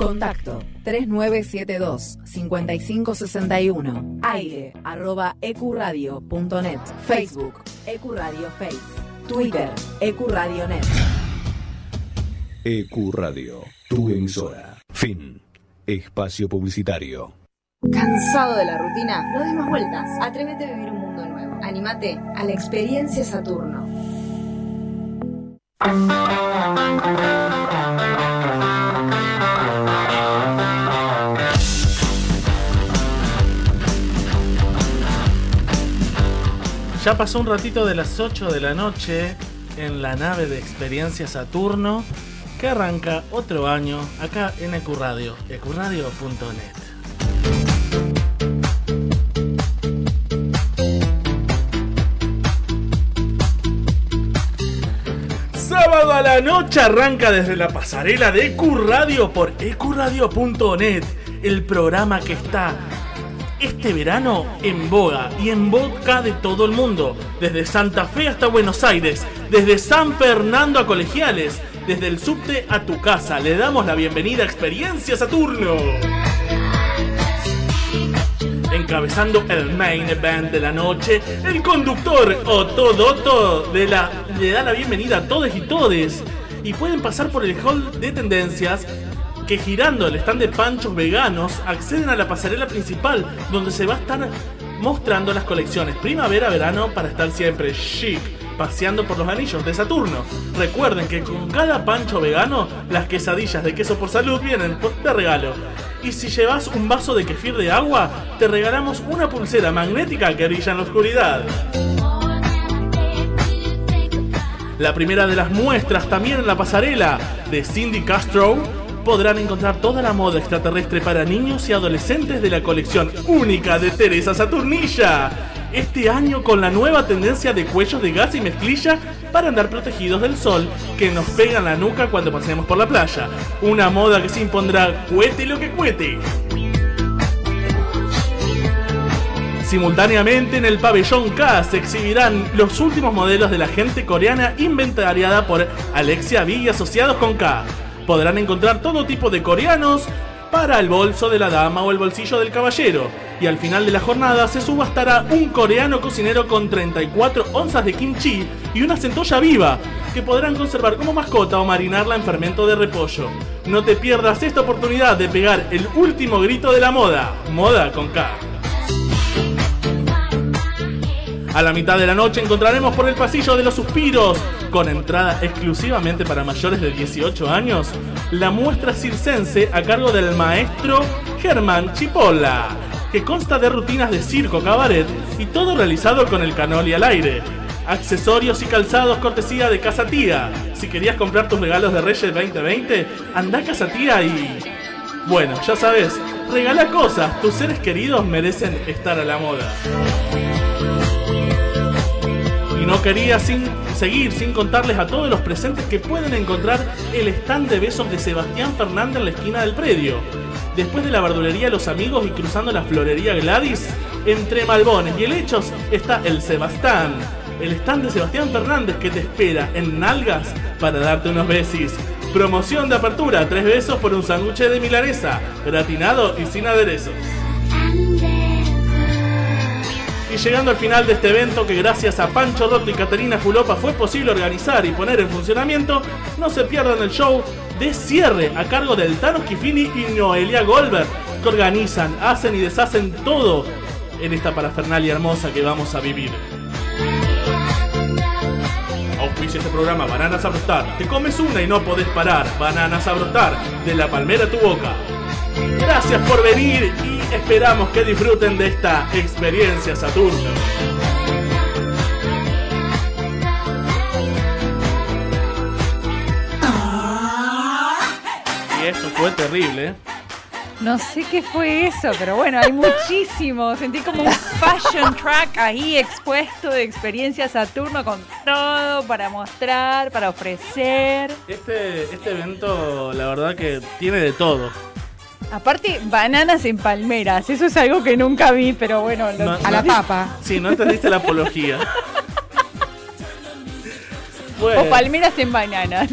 Contacto 3972-5561. Aire arroba ecuradio.net. Facebook Ecuradio Face. Twitter Ecuradio.net. Ecuradio, tu emisora. Fin. Espacio publicitario. ¿Cansado de la rutina? No des más vueltas. Atrévete a vivir un mundo nuevo. Anímate a la experiencia Saturno. Ya pasó un ratito de las 8 de la noche en la nave de Experiencia Saturno que arranca otro año acá en Ecuradio, ecuradio.net. Sábado a la noche arranca desde la pasarela de Ecuradio por ecuradio.net, el programa que está este verano en boga y en boca de todo el mundo, desde Santa Fe hasta Buenos Aires, desde San Fernando a Colegiales, desde el subte a tu casa. Le damos la bienvenida a Experiencia Saturno. Encabezando el main event de la noche, el conductor Otto Dotto de la, le da la bienvenida a todos y todes. Y pueden pasar por el hall de tendencias que girando el stand de panchos veganos acceden a la pasarela principal donde se va a estar mostrando las colecciones primavera-verano para estar siempre chic, paseando por los anillos de Saturno. Recuerden que con cada pancho vegano las quesadillas de queso por salud vienen de regalo. Y si llevas un vaso de kefir de agua, te regalamos una pulsera magnética que brilla en la oscuridad. La primera de las muestras también en la pasarela de Cindy Castro podrán encontrar toda la moda extraterrestre para niños y adolescentes de la colección única de Teresa Saturnilla. Este año con la nueva tendencia de cuellos de gas y mezclilla para andar protegidos del sol que nos pega en la nuca cuando pasemos por la playa. Una moda que se impondrá cuete lo que cuete. Simultáneamente en el pabellón K se exhibirán los últimos modelos de la gente coreana inventariada por Alexia V y asociados con K podrán encontrar todo tipo de coreanos para el bolso de la dama o el bolsillo del caballero. Y al final de la jornada se subastará un coreano cocinero con 34 onzas de kimchi y una centolla viva, que podrán conservar como mascota o marinarla en fermento de repollo. No te pierdas esta oportunidad de pegar el último grito de la moda, moda con K. A la mitad de la noche encontraremos por el pasillo de los suspiros, con entrada exclusivamente para mayores de 18 años, la muestra circense a cargo del maestro Germán Chipola, que consta de rutinas de circo cabaret y todo realizado con el canoli al aire. Accesorios y calzados cortesía de Casa Tía. Si querías comprar tus regalos de Reyes 2020, anda a Casa Tía y... Bueno, ya sabes, regala cosas, tus seres queridos merecen estar a la moda. Y no quería sin seguir sin contarles a todos los presentes que pueden encontrar el stand de besos de Sebastián Fernández en la esquina del predio. Después de la verdulería Los Amigos y cruzando la florería Gladys, entre Malbones y Helechos está el Sebastán, el stand de Sebastián Fernández que te espera en Nalgas para darte unos besis. Promoción de apertura, tres besos por un sándwich de milanesa, gratinado y sin aderezos. Llegando al final de este evento que gracias a Pancho Roto y Caterina Fulopa fue posible organizar y poner en funcionamiento, no se pierdan el show de cierre a cargo del Thanos Kifini y Noelia Goldberg, que organizan, hacen y deshacen todo en esta parafernalia hermosa que vamos a vivir. Auspicia este programa Bananas a Brostar. Te comes una y no podés parar. Bananas a Brostar, de la palmera a tu boca. Gracias por venir y esperamos que disfruten de esta experiencia Saturno. Y esto fue terrible. ¿eh? No sé qué fue eso, pero bueno, hay muchísimo. Sentí como un fashion track ahí expuesto de experiencia Saturno con todo para mostrar, para ofrecer. Este, este evento, la verdad que tiene de todo. Aparte, bananas en palmeras. Eso es algo que nunca vi, pero bueno. No- a la papa. Sí, no entendiste la apología. Bueno. O palmeras en bananas.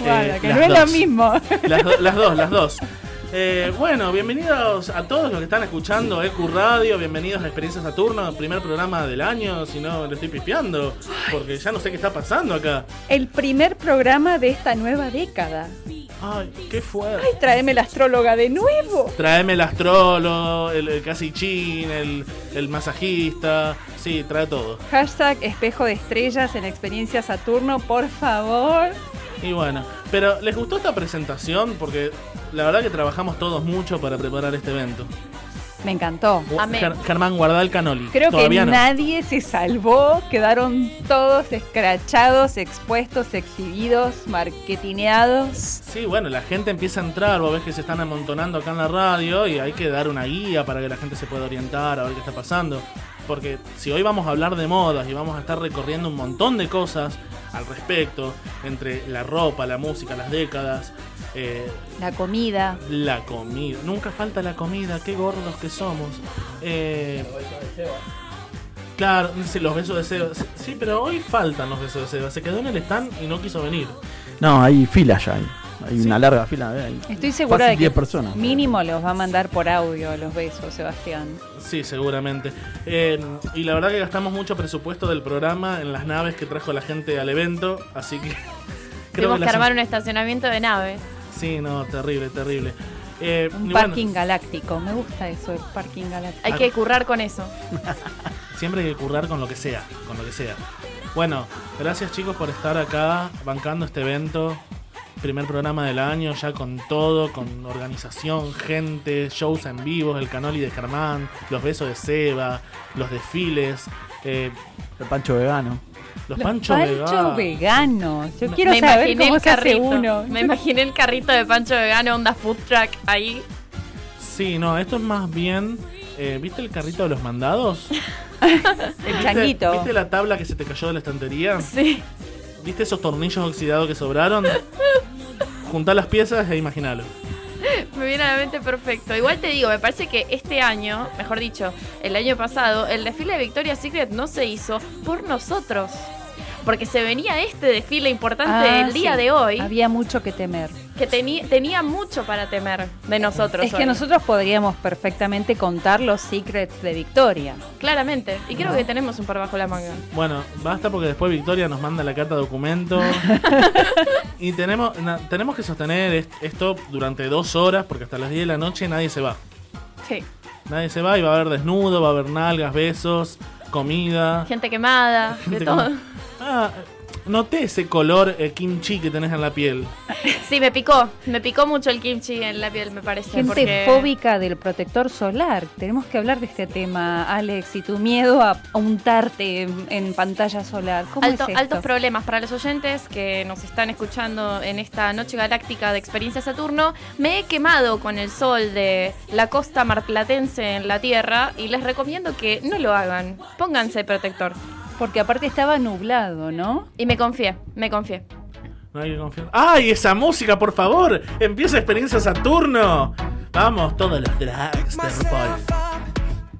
Guarda, Eh, que no es lo mismo. Las, do- las dos, las dos. Eh, bueno, bienvenidos a todos los que están escuchando EQ Radio, bienvenidos a Experiencia Saturno, primer programa del año, si no le estoy pifiando, porque ya no sé qué está pasando acá. El primer programa de esta nueva década. Ay, qué fuerte. Ay, tráeme la astróloga de nuevo. Traeme el astrólogo, el, el casichín, el, el masajista, sí, trae todo. Hashtag espejo de estrellas en experiencia Saturno, por favor. Y bueno, pero ¿les gustó esta presentación? Porque la verdad que trabajamos todos mucho para preparar este evento. Me encantó. Amén. Ger- Germán, guarda el canoli. Creo que no. nadie se salvó, quedaron todos escrachados, expuestos, exhibidos, marketineados. Sí, bueno, la gente empieza a entrar, vos ves que se están amontonando acá en la radio y hay que dar una guía para que la gente se pueda orientar a ver qué está pasando. Porque si hoy vamos a hablar de modas y vamos a estar recorriendo un montón de cosas al respecto, entre la ropa, la música, las décadas, eh, La comida. la comida, nunca falta la comida, qué gordos que somos. Eh, claro, los besos de Seba. Sí, pero hoy faltan los besos de Seba. Se quedó en el stand y no quiso venir. No, hay filas ya. Hay, hay Sí. una larga fila. eh, hay Estoy segura de que 10 personas. mínimo los va a mandar por audio los besos, Sebastián. Sí, seguramente. Eh, y la verdad que gastamos mucho presupuesto del programa en las naves que trajo la gente al evento, así que... Tuvimos que armar un estacionamiento de naves. Sí, no, terrible, terrible. Eh, Un bueno, parking galáctico. Me gusta eso, el parking galáctico. Hay que currar con eso. siempre hay que currar con lo que sea, con lo que sea. Bueno, gracias chicos por estar acá bancando este evento. Primer programa del año, ya con todo, con organización, gente, shows en vivo, el canoli de Germán, los besos de Seba, los desfiles, eh, El pancho vegano. los, Los panchos panchos veganos. veganos. Yo quiero me saber cómo el se hace carrito. uno. Me imaginé el carrito de Pancho Vegano, onda food truck ahí. Sí, no, esto es más bien. eh, ¿Viste el carrito de los mandados? El ¿Viste- changuito. ¿Viste la tabla que se te cayó de la estantería? Sí. ¿Viste esos tornillos oxidados que sobraron? Juntá las piezas e imaginalo. Me viene a la mente perfecto. Igual te digo, me parece que este año, mejor dicho, el año pasado, el desfile de Victoria's Secret no se hizo por nosotros. Porque se venía este desfile importante Ah, del día sí. de hoy, Había mucho que temer. que tenía mucho para temer de nosotros. Es que nosotros podríamos perfectamente contar los secrets de Victoria. Claramente. Y creo que tenemos un par bajo la manga. Bueno, basta porque después Victoria nos manda la carta de documento. y tenemos, na- tenemos que sostener est- esto durante dos horas porque hasta las 10 de la noche nadie se va. Sí. Nadie se va y va a haber desnudo, va a haber nalgas, besos, comida. Gente quemada, de Gente todo. como- Ah, noté ese color eh, kimchi que tenés en la piel. Sí, me picó. Me picó mucho el kimchi en la piel, me parece. Gente porque- fóbica del protector solar. Tenemos que hablar de este tema, Alex, y tu miedo a untarte en, en pantalla solar. ¿Cómo Alto- es esto? altos problemas para los oyentes que nos están escuchando en esta noche galáctica de Experiencia Saturno. Me he quemado con el sol de la costa marplatense en la Tierra y les recomiendo que no lo hagan. Pónganse protector. Porque aparte estaba nublado, ¿no? Y me confié, me confié. No hay que confiar. ¡Ay, esa música, por favor! ¡Empieza Experiencia Saturno! Vamos, todos los drags de RuPaul.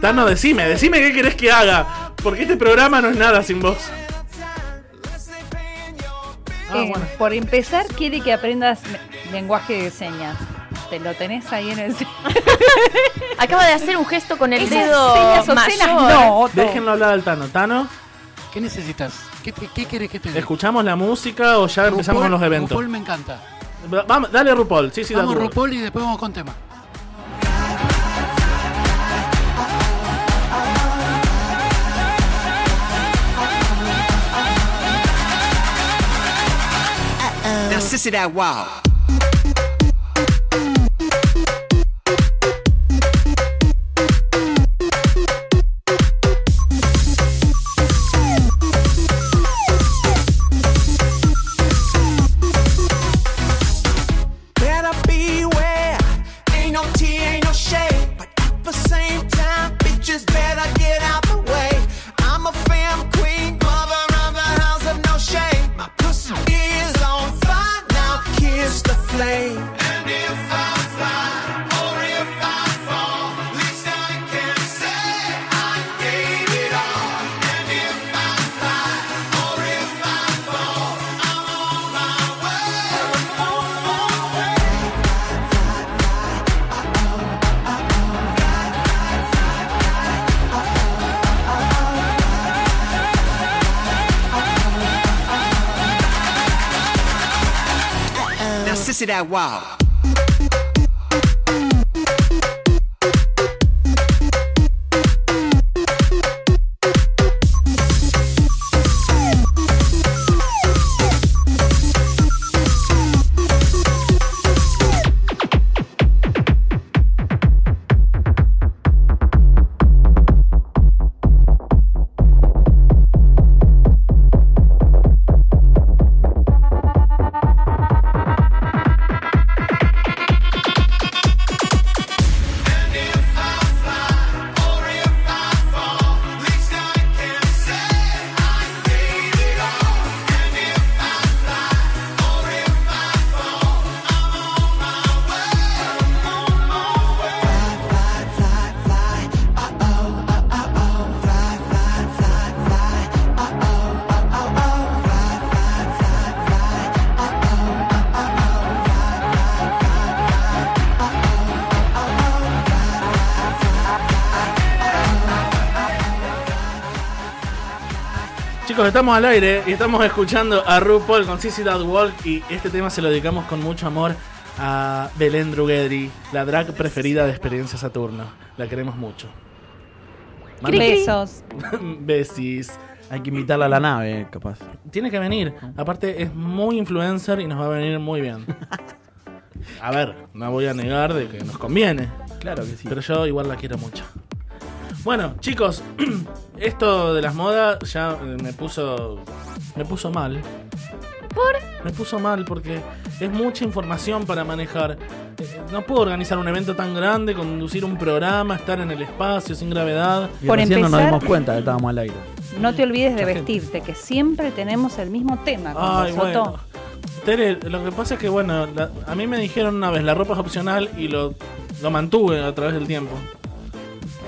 Tano, decime, decime qué querés que haga. Porque este programa no es nada sin vos. Ah, Eh, bueno. Por empezar, quiere que aprendas lenguaje de señas. Te lo tenés ahí en el... Acaba de hacer un gesto con el Esas dedo señas mayor. no, Otto. Déjenlo hablar al Tano. Tano, ¿Qué necesitas? ¿Qué, te- qué querés que te diga? ¿escuchamos la música o ya empezamos con los eventos? RuPaul me encanta. Va- Vamos, dale RuPaul. Sí, sí, Vamos. RuPaul y después vamos con tema. Now, sissy that wow. That wow. Chicos, estamos al aire y estamos escuchando a RuPaul con Sissy That Walk y este tema se lo dedicamos con mucho amor a Belén Druguedri, la drag preferida de Experiencia Saturno. La queremos mucho. Manda- Besos. Besis. Hay que invitarla a la nave, capaz. Tiene que venir. Aparte es muy influencer y nos va a venir muy bien. A ver, no voy a negar de que nos conviene. Claro que sí. Pero yo igual la quiero mucho. Bueno, chicos, esto de las modas ya eh, me puso. Me puso mal. ¿Por? Me puso mal porque es mucha información para manejar. Eh, No puedo organizar un evento tan grande, conducir un programa, estar en el espacio sin gravedad. Y Por recién no nos empezar- dimos cuenta que estábamos al aire. No te olvides de vestirte, que siempre tenemos el mismo tema con Ay, bueno. Tere, lo que pasa es que, bueno, la- a mí me dijeron una vez, la ropa es opcional y lo, lo mantuve a través del tiempo.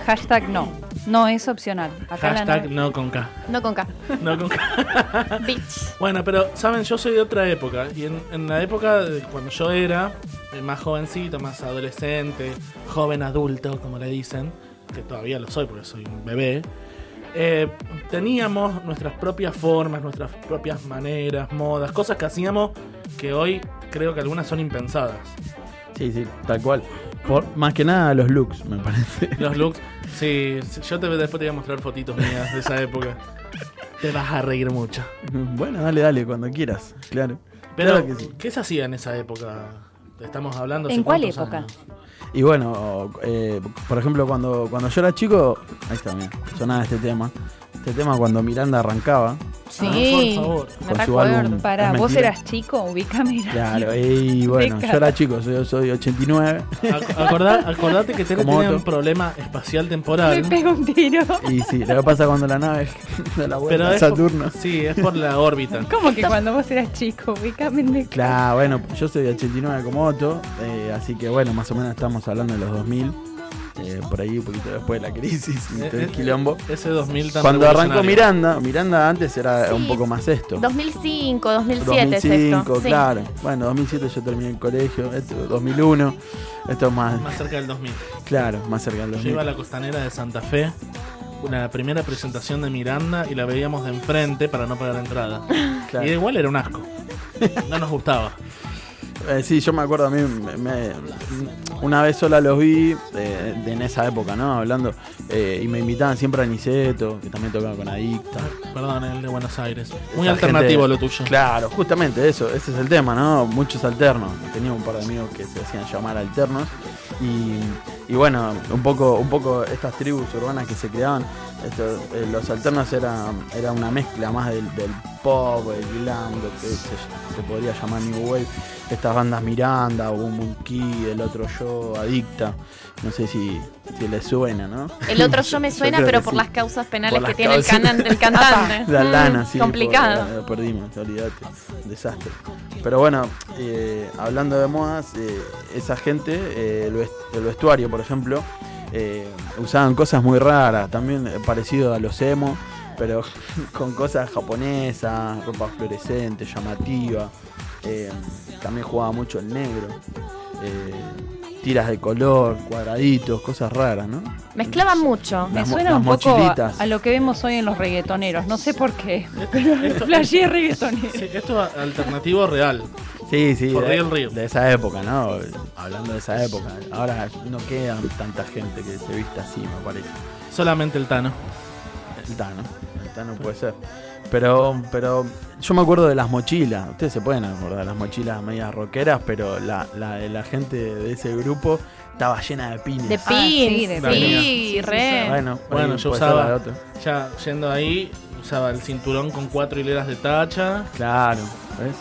Hashtag no. No es opcional. Acá en la Hashtag no con K. No con K. No con K. Bitch. Bueno, pero saben, yo soy de otra época. Y en, en la época de cuando yo era más jovencito, más adolescente, joven adulto, como le dicen, que todavía lo soy porque soy un bebé, eh, teníamos nuestras propias formas, nuestras propias maneras, modas, cosas que hacíamos que hoy creo que algunas son impensadas. Sí, sí, tal cual. Por, más que nada los looks, me parece. Los looks, sí, yo te, después te voy a mostrar fotitos mías de esa época. Te vas a reír mucho. Bueno, dale, dale, cuando quieras. Claro. Pero, Claro que sí. ¿qué se hacía en esa época? Estamos hablando hace ¿En cuál época? años? Y bueno, eh, por ejemplo, cuando, cuando yo era chico, ahí está, mira, sonaba este tema. Este tema cuando Miranda arrancaba. Sí. por favor. Me Con su recuerdo. álbum. Para, vos mentira. eras chico, ubícame. Claro, y bueno, yo era chico, yo soy 89. Ac- acordá- acordate que Otto. un problema espacial Me temporal. pego un tiro. Y sí, lo que pasa cuando la nave da la vuelta Pero a es por- Saturno. sí, es por la órbita. ¿Cómo que cuando vos eras chico? Ubícame Claro, bueno, yo soy 89 como Otto, eh, así que bueno, más o menos estamos hablando de los 2000, eh, por ahí un poquito después de la crisis y todo el eh, quilombo. Ese 2000 tan Cuando arrancó. Miranda, Miranda antes era un poco más esto. 2005, 2007 es 2005, esto. Sí. claro. Bueno, 2007 yo terminé el colegio, esto, 2001, esto es más, Más cerca del 2000. claro, más cerca del Yo 2000. iba a la costanera de Santa Fe, una la primera presentación de Miranda y la veíamos de enfrente para no pagar entrada. Claro. Y igual era un asco. No nos gustaba. Eh, sí, yo me acuerdo a mí, me- me- una vez sola los vi, eh, de- en esa época, ¿no? Hablando, eh, y me invitaban siempre a Niceto, que también tocaba con Adicta. Perdón, el de Buenos Aires. Muy Esa alternativo gente- lo tuyo. Claro, justamente eso, ese es el tema, ¿no? Muchos alternos. Tenía un par de amigos que se hacían llamar alternos. Y, y bueno, un poco, un poco estas tribus urbanas que se creaban, esto, eh, los alternos era, era una mezcla más del, del pop, el glam, lo que se, se podría llamar New Wave. Estas bandas Miranda, Boom Key, el otro yo, Adicta. No sé si, si les suena, ¿no? El otro yo me suena, pero por sí. las causas penales que tiene el, canan- el cantante. La Mm, lana, sí. Complicado. por- la perdimos, olvídate. Un desastre. Pero bueno, eh, hablando de modas, eh, esa gente, eh, el, vest- el vestuario, por ejemplo, eh, usaban cosas muy raras, también eh, parecido a los emo, pero con cosas japonesas, ropa fluorescente, llamativa. eh, también jugaba mucho el negro. Eh, tiras de color, cuadraditos, cosas raras, ¿no? Mezclaban mucho. Me Las suena un poco a, lo que vemos hoy en los reggaetoneros. No sé por qué. Flashé reggaetonero. sí, esto es alternativo real. Sí, sí, de, de esa época, ¿no? Hablando de esa época. Ahora no queda tanta gente que se vista así, me parece. Solamente el Tano. El Tano, el Tano puede ser. Pero, pero yo me acuerdo de las mochilas. Ustedes se pueden acordar de las mochilas medias rockeras, pero la, la, la gente de ese grupo estaba llena de pines. De Ah, sí, de sí, re. Bueno, Bueno, yo usaba-. Ya yendo ahí, usaba el cinturón con cuatro hileras de tacha. Claro, ¿ves?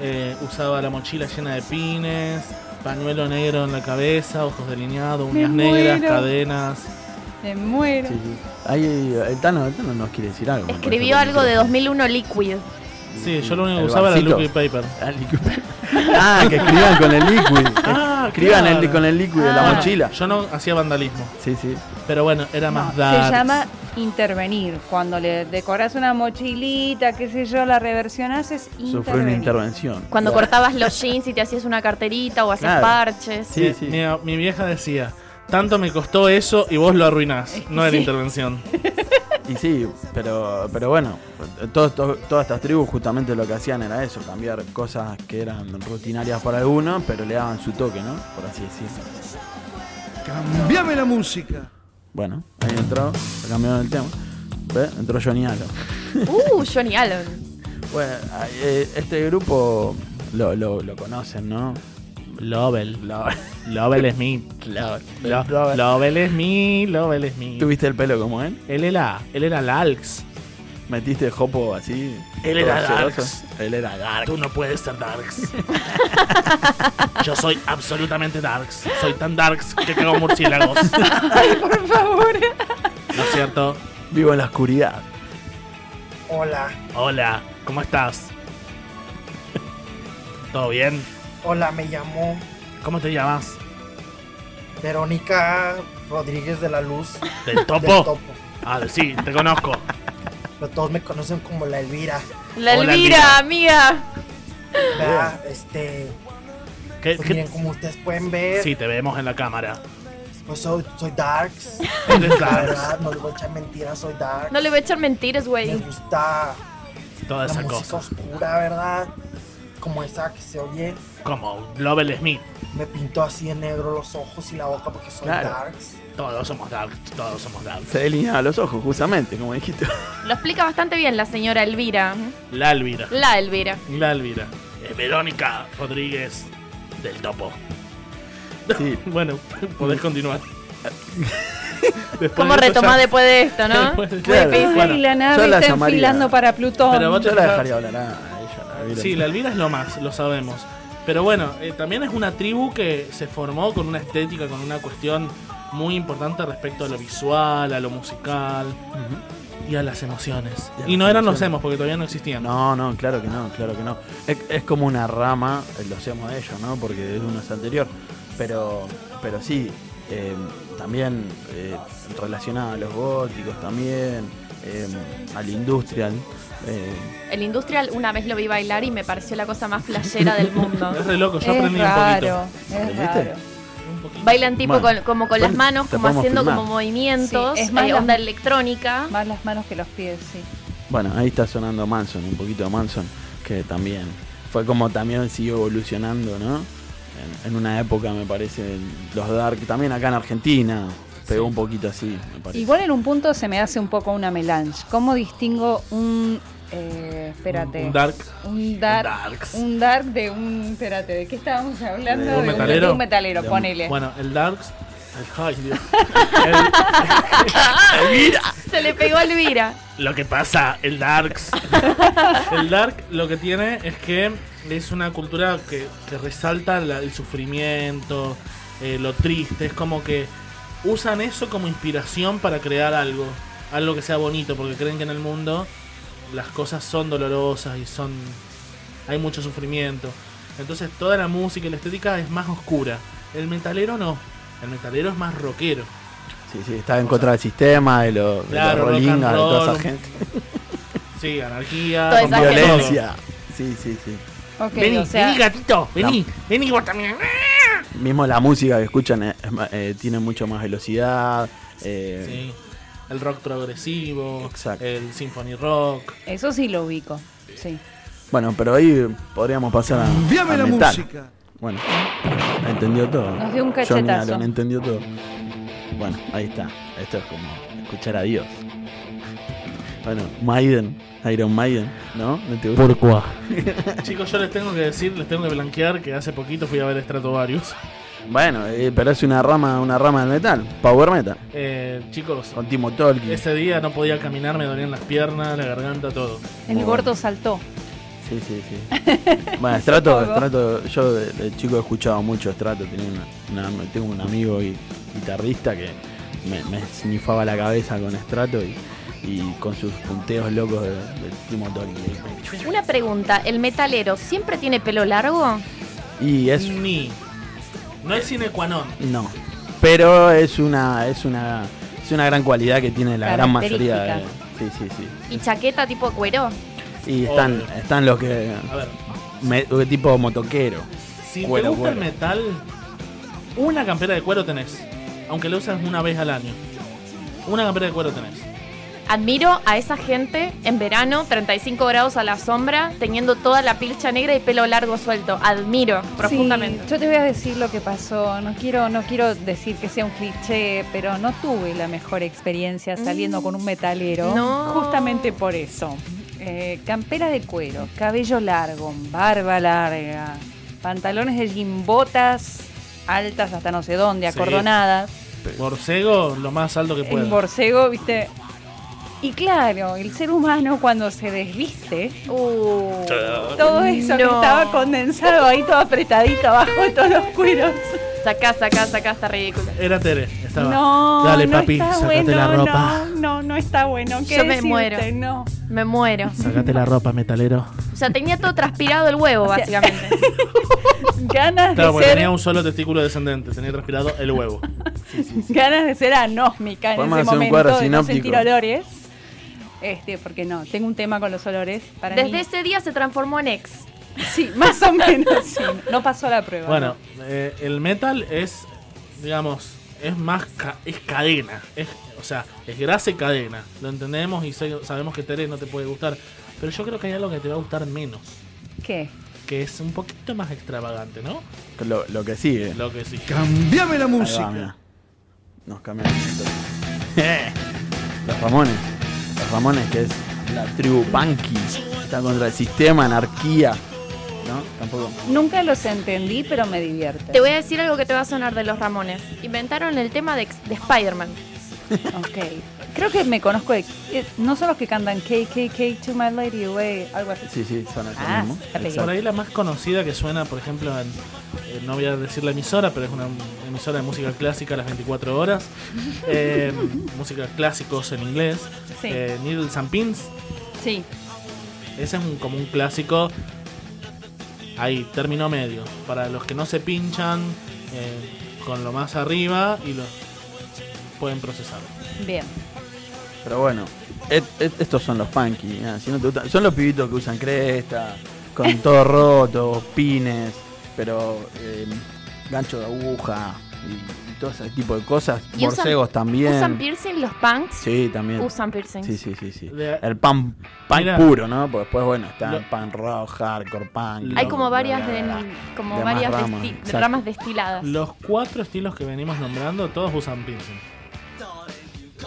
eh, usaba la mochila llena de pines. Pañuelo negro en la cabeza, ojos delineados, uñas negras, cadenas. Me muero. Sí, sí. Ahí, el Tano, el Tano nos quiere decir algo. Escribió algo de porque- 2001 Liquid. Sí, yo lo único que El usaba era liquid paper. Ah, liquid- Ah, que escriban con el liquid. Ah, escriban el- claro. con el liquid de la Ah. mochila. Yo no hacía vandalismo, Sí, sí. pero bueno, era No, más se darks. llama intervenir. Cuando le decoras una mochilita, qué sé yo, la reversionas es Eso fue una intervenir. intervención. Cuando Claro. cortabas los jeans y te hacías una carterita o hacías Claro. parches. Sí, sí. Mi, mi vieja decía, tanto me costó eso y vos lo arruinás. No era Sí. intervención. Y sí, pero, pero bueno, todo- todo- todas estas tribus justamente lo que hacían era eso, cambiar cosas que eran rutinarias para algunos, pero le daban su toque, ¿no? Por así decirlo. Cambiame la música. Bueno, ahí entró, cambiaron el tema. ¿Ves? Entró Johnny Allen. Uh, Johnny Allen. Bueno, eh, este grupo lo, lo, lo conocen, ¿no? Lovell. Lo- Lovell Smith. lo- Lo- lo- Lovell Smith, Lovell Smith. ¿Tuviste el pelo como él? Él era, él era Lalx. ¿Metiste jopo así? Él era Darks. Él era Dark. Tú no puedes ser Darks. Yo soy absolutamente Darks. Soy tan Darks que cago murciélagos. Ay, por favor. ¿No es cierto? Vivo en la oscuridad. Hola, Hola, ¿cómo estás? ¿Todo bien? Hola, me llamo ¿Cómo te llamas? Verónica Rodríguez de la Luz. ¿Del topo? Del Topo. Ah, sí, te conozco. Pero todos me conocen como la Elvira. La Hola, Elvira, Elvira. amiga. ¿verdad? Este, ¿Qué- pues qué- miren, como ustedes pueden ver, Sí, te vemos en la cámara. pues soy, soy Darks. Eres Darks. verdad, no les voy a echar mentiras, soy Darks. No le voy a echar mentiras, Me güey. gusta Toda la esa música cosa. oscura, ¿verdad? Como esa que se oye. Como Lovell Smith. Me pintó así en negro los ojos y la boca porque soy Claro. Darks. Todos somos Darks, todos somos Darks. Se delineaba los ojos, justamente, como dijiste. Lo explica bastante bien la señora Elvira. La Elvira. La Elvira. La Elvira. Eh, Verónica Rodríguez del Topo. Sí. bueno, podés continuar. Después ¿Cómo de ya- después de esto, no? Después de- Muy Claro. difícil. Bueno, y la yo nave la está llamaría- enfilando para Plutón. Pero vos te Yo la dejaría hablar a ella. la Elvira. Sí, la Elvira es lo más, lo sabemos. Pero bueno, eh, también es una tribu que se formó con una estética, con una cuestión muy importante respecto a lo visual, a lo musical y a las emociones. Y a Y, las no eran los emos porque todavía no existían. No, no, claro que no, claro que no. Es, es como una rama, eh, lo hacemos de ellos, ¿no? Porque es uno es anterior. Pero, pero sí, eh, también eh, relacionada a los góticos también, eh, al industrial. eh, El Industrial una vez lo vi bailar y me pareció la cosa más flashera del mundo. Es re loco, yo es aprendí raro, un es ¿Viste? raro. poquito. Un poquito. Bailan tipo con- como con las manos, como haciendo filmar. como movimientos, Sí, es más eh, las- onda electrónica. Más las manos que los pies, sí. bueno, ahí está sonando Manson, un poquito de Manson, que también fue como también siguió evolucionando, ¿no? En, en una época, me parece, los Dark, también acá en Argentina, pegó un poquito así, me parece. Igual en un punto se me hace un poco una melange. ¿Cómo distingo un. Eh, espérate. Un dark. Un dark. Un dark de un. Espérate, ¿de qué estábamos hablando? De un metalero. de un metalero, De ponele. Bueno, el Darks. El, ay, Dios. Se le pegó a Elvira. El- lo que pasa, el Darks. El Dark lo que tiene es que es una cultura que, que resalta la- el sufrimiento, eh, lo triste. Es como que usan eso como inspiración para crear algo. Algo que sea bonito, porque creen que en el mundo las cosas son dolorosas y son. hay mucho sufrimiento. Entonces toda la música y la estética es más oscura. El metalero no. El metalero es más rockero. Sí, sí, está en contra del sistema, de los de Claro, and rolingas, de toda esa gente. Sí, anarquía, Toda Con esa gente. violencia. Sí, sí, sí. Vení, o sea, vení gatito, vení, vení vos también. Mismo la música que escuchan eh, eh, tiene mucho más velocidad. eh, Sí, el rock progresivo, Exacto. el symphony rock. eso sí lo ubico. Sí. Bueno, pero ahí podríamos pasar a, a la metal. música. Bueno, entendió todo. Nos dio un Johnny cachetazo. Allen entendió todo. Bueno, ahí está. Esto es como escuchar a Dios. Bueno, Maiden, Iron Maiden, ¿no? ¿No te gusta? Chicos, yo les tengo que decir, les tengo que blanquear que hace poquito fui a ver Stratovarius. Bueno, eh, pero es una rama, una rama del metal, power metal. Eh, chicos, Con Timo Tolkien. ese día no podía caminar, me dolían las piernas, la garganta, todo. El gordo saltó. Sí, sí, sí. bueno, Strato, yo de, de chico he escuchado mucho Strato. Tenía una, una- tengo un amigo y, guitarrista que me, me snifaba la cabeza con Strato y, y con sus punteos locos de, de Timo Tolkien. Una pregunta, ¿el metalero siempre tiene pelo largo? Y es. Ni. No es sine qua non. No. Pero es una, es una, es una gran cualidad que tiene la gran mayoría de. Sí, sí, sí. ¿Y chaqueta tipo cuero? Y están, Obvio. están los que. A ver, me- tipo motoquero. si Cuero, te gusta el metal, una campera de cuero tenés. Aunque lo usas una vez al año. Una campera de cuero tenés. Admiro a esa gente en verano, 35 grados a la sombra, teniendo toda la pilcha negra y pelo largo suelto. Admiro profundamente. Sí, yo te voy a decir lo que pasó. No quiero, no quiero decir que sea un cliché, pero no tuve la mejor experiencia saliendo con un metalero. No. Justamente por eso. Eh, campera de cuero, cabello largo, barba larga, pantalones de jean, botas altas hasta no sé dónde, Sí. acordonadas. Borcego, lo más alto que En pueda. borcego, viste. Y claro, el ser humano cuando se desviste, Uh, todo eso que estaba condensado ahí, todo apretadito abajo de todos los cueros. Sacá, sacá, sacá, está ridículo. Era Tere, estaba. No, Dale, no papi, está sacate bueno, la ropa. No, no, no está bueno. ¿Qué Yo me decirte? muero. No. Me muero. Sacate la ropa, metalero. O sea, tenía todo transpirado el huevo, O sea- básicamente. Ganas Claro, de porque ser, tenía un solo testículo descendente, tenía transpirado el huevo. ganas de ser anósmica en Podemos ese hacer un momento de no sentir olores. Este, porque no, tengo un tema con los olores. Para Desde mí- ese día se transformó en ex. Sí, más o menos, sí. No pasó la prueba. Bueno, eh, el metal es, digamos, es más, ca- es cadena. Es, o sea, es grasa y cadena. Lo entendemos y sabemos que Tere no te puede gustar. Pero yo creo que hay algo que te va a gustar menos. ¿no? ¿Qué? Que es un poquito más extravagante, ¿no? Lo, lo que sigue. Lo que sí. Cambiame la va, música. mirá. Nos cambiamos. Los Ramones. Los Ramones, que es la tribu punky. Está contra el sistema, anarquía. ¿No? Tampoco. Nunca los entendí, pero me divierte. Te voy a decir algo que te va a sonar de los Ramones. Inventaron el tema de, de Spider-Man. Ok. Creo que me conozco de. eh, No son los que cantan KKK to my lady away, algo así. Sí, sí, son eso Ah, mismo. ya pegué. Por ahí la más conocida que suena, por ejemplo, en, eh, no voy a decir la emisora, pero es una emisora de música clásica a las 24 horas. Eh, música clásicos en inglés. Sí. Eh, Needles and Pins. Sí. Ese es un- como un clásico. Ahí, término medio. Para los que no se pinchan eh, con lo más arriba y lo pueden procesar. Bien. Pero bueno, et- et- estos son los punky. ah, si no te gustan- son los pibitos que usan cresta, con todo roto, pines, pero eh, gancho de aguja y, y todo ese tipo de cosas. ¿Y usan- Borcegos también. ¿Usan piercing los punks? Sí, también. Usan piercing. Sí, sí, sí, sí. De- El pan, pan Mira. puro, ¿no? Porque después, bueno, está Lo- el pan rock, hardcore, punk. Hay como varias, de- como varias ramas, desti- ramas destiladas. Los cuatro estilos que venimos nombrando, todos usan piercing.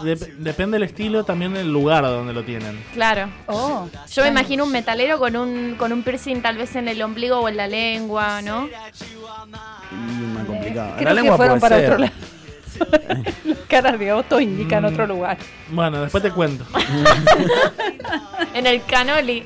Dep- depende del estilo, también el lugar donde lo tienen. Claro. Oh. Yo me imagino un metalero con un, con un piercing tal vez en el ombligo o en la lengua, ¿no? Y más complicado. Creo la lengua que fueron puede para ser. otro lado. Las caras de Otto indican Mm. otro lugar. Bueno, después te cuento. En el canoli.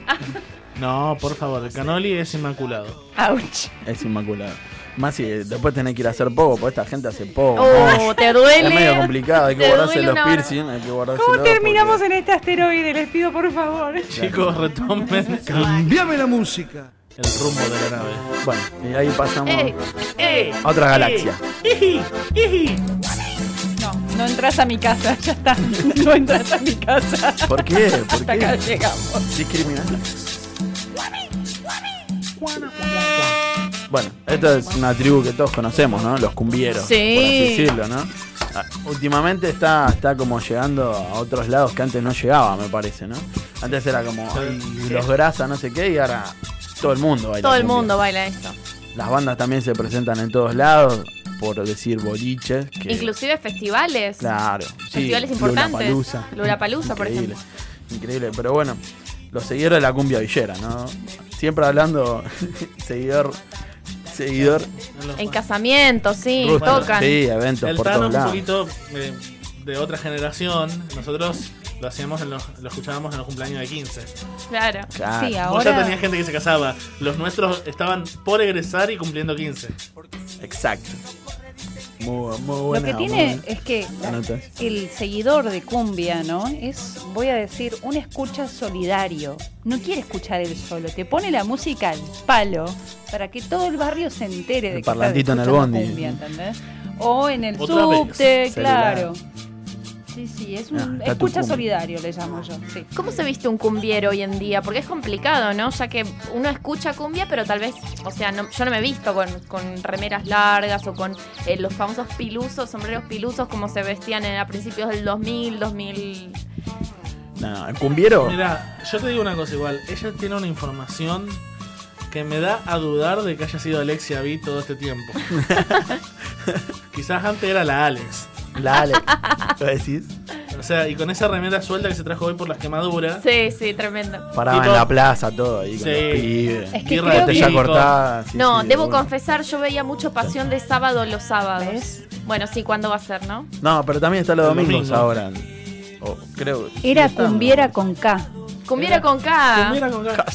No, por favor, el canoli es inmaculado. Ouch. Es inmaculado. Más si después tenés que ir a hacer poco, porque esta gente hace poco. Oh, te duele. Es medio complicado, hay que guardarse los piercing, hay que guardarse ¿Cómo terminamos en este asteroide? Les pido por favor. Chicos, retomen Cambiame la música. el rumbo de la nave. Bueno, y ahí pasamos Ey, ey. a otra galaxia. No, no entras a mi casa, ya está. No entras a mi casa. ¿Por qué? ¿Por Hasta acá qué? llegamos. Discriminación. Bueno, esta es una tribu que todos conocemos, ¿no? Los cumbieros, Sí. por así decirlo, ¿no? Ah, Últimamente está, está como llegando a otros lados que antes no llegaba, me parece, ¿no? Antes era como ay, los grasa, no sé qué, y ahora todo el mundo baila. Todo el cumbia. mundo baila esto. Las bandas también se presentan en todos lados, por decir boliches. Que, Inclusive festivales. Claro, sí. Festivales importantes. Lollapalooza. Lollapalooza, por Increíble, ejemplo. Increíble, pero bueno, los seguidores de la cumbia villera, ¿no? Siempre hablando, seguidor, seguidor. En casamientos, sí, tocan. Sí, eventos El por Tano todos es un lados. poquito eh, de otra generación. Nosotros lo hacíamos, en los, lo escuchábamos en los cumpleaños de 15. Claro. Claro. Sí, Vos ahora. ya tenías gente que se casaba. Los nuestros estaban por egresar y cumpliendo 15. Exacto. Muy, muy Lo buena. que muy tiene es que el seguidor de cumbia, ¿no? Es, voy a decir, un escucha solidario. No quiere escuchar él solo, te pone la música al palo para que todo el barrio se entere de que parlantito en estás el bondi. cumbia, ¿entendés? O en el Otra vez, subte, celular. Sí, sí, es un Ah, escucha solidario, le llamo yo, sí. ¿Cómo se viste un cumbiero hoy en día? Porque es complicado, ¿no? Ya que uno escucha cumbia, pero tal vez, o sea, no- yo no me he visto con, con remeras largas o con eh, los famosos pilusos, sombreros pilusos como se vestían en, a principios del 2000, 2000. No, el cumbiero. Mira, yo te digo una cosa igual. Ella tiene una información que me da a dudar de que haya sido Alexia B todo este tiempo. Quizás antes era la Alex. La Ale. ¿Lo decís? O sea, y con esa remera suelta que se trajo hoy por las quemaduras. Sí, sí, tremendo. Paraba Tipo- en la plaza todo ahí con Sí. los pibes. Es que Birra creo Botella cortada. sí, no, sí, debo una. confesar, yo veía mucho Pasión de Sábado los sábados. ¿Ves? Bueno, sí, ¿cuándo va a ser, no? No, pero también está los El domingos domingo. ahora. O creo. Era cumbiera con K. Cumbiera con K. Cumbiera con K.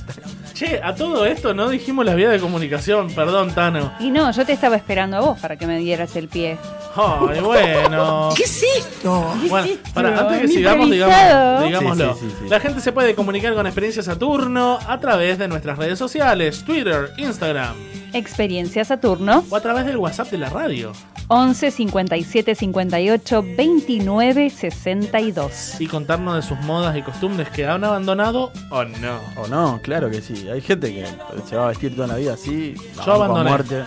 Che, a todo esto no dijimos las vías de comunicación. Perdón, Tano. Y no, yo te estaba esperando a vos para que me dieras el pie. Ay, bueno. ¿Qué es esto? Bueno, esto? para, antes que sigamos, digamos, digámoslo. Sí, sí, sí, sí. La gente se puede comunicar con Experiencia Saturno a través de nuestras redes sociales, Twitter, Instagram Experiencia Saturno, o a través del WhatsApp de la radio. 11 57 58 29 62. Y contarnos de sus modas y costumbres que han abandonado o no. O no, claro que sí. Hay gente que se va a vestir toda la vida así. la Yo abandoné. muerte.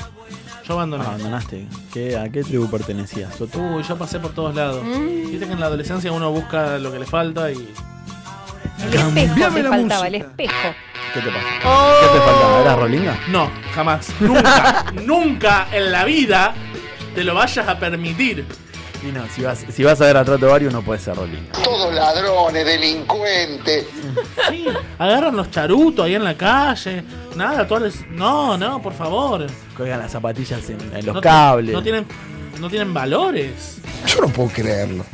Yo abandoné. Abandonaste. ¿Qué, ¿A qué tribu pertenecías? Uy, yo pasé por todos lados. Mm. Viste que en la adolescencia uno busca lo que le falta y. El espejo te la faltaba, el espejo. ¿Qué te pasa? Oh. ¿Qué te faltaba? ¿Eras rolinga? No, jamás. Nunca, nunca en la vida te lo vayas a permitir. Y no, si vas, si vas a ver a Trato Vario no puedes ser rolinga. Todos ladrones, delincuentes. Sí, agarran los charutos ahí en la calle. Nada, tú les- No, no, por favor. Colgan las zapatillas en, en los No cables. No tienen, no tienen valores. Yo no puedo creerlo.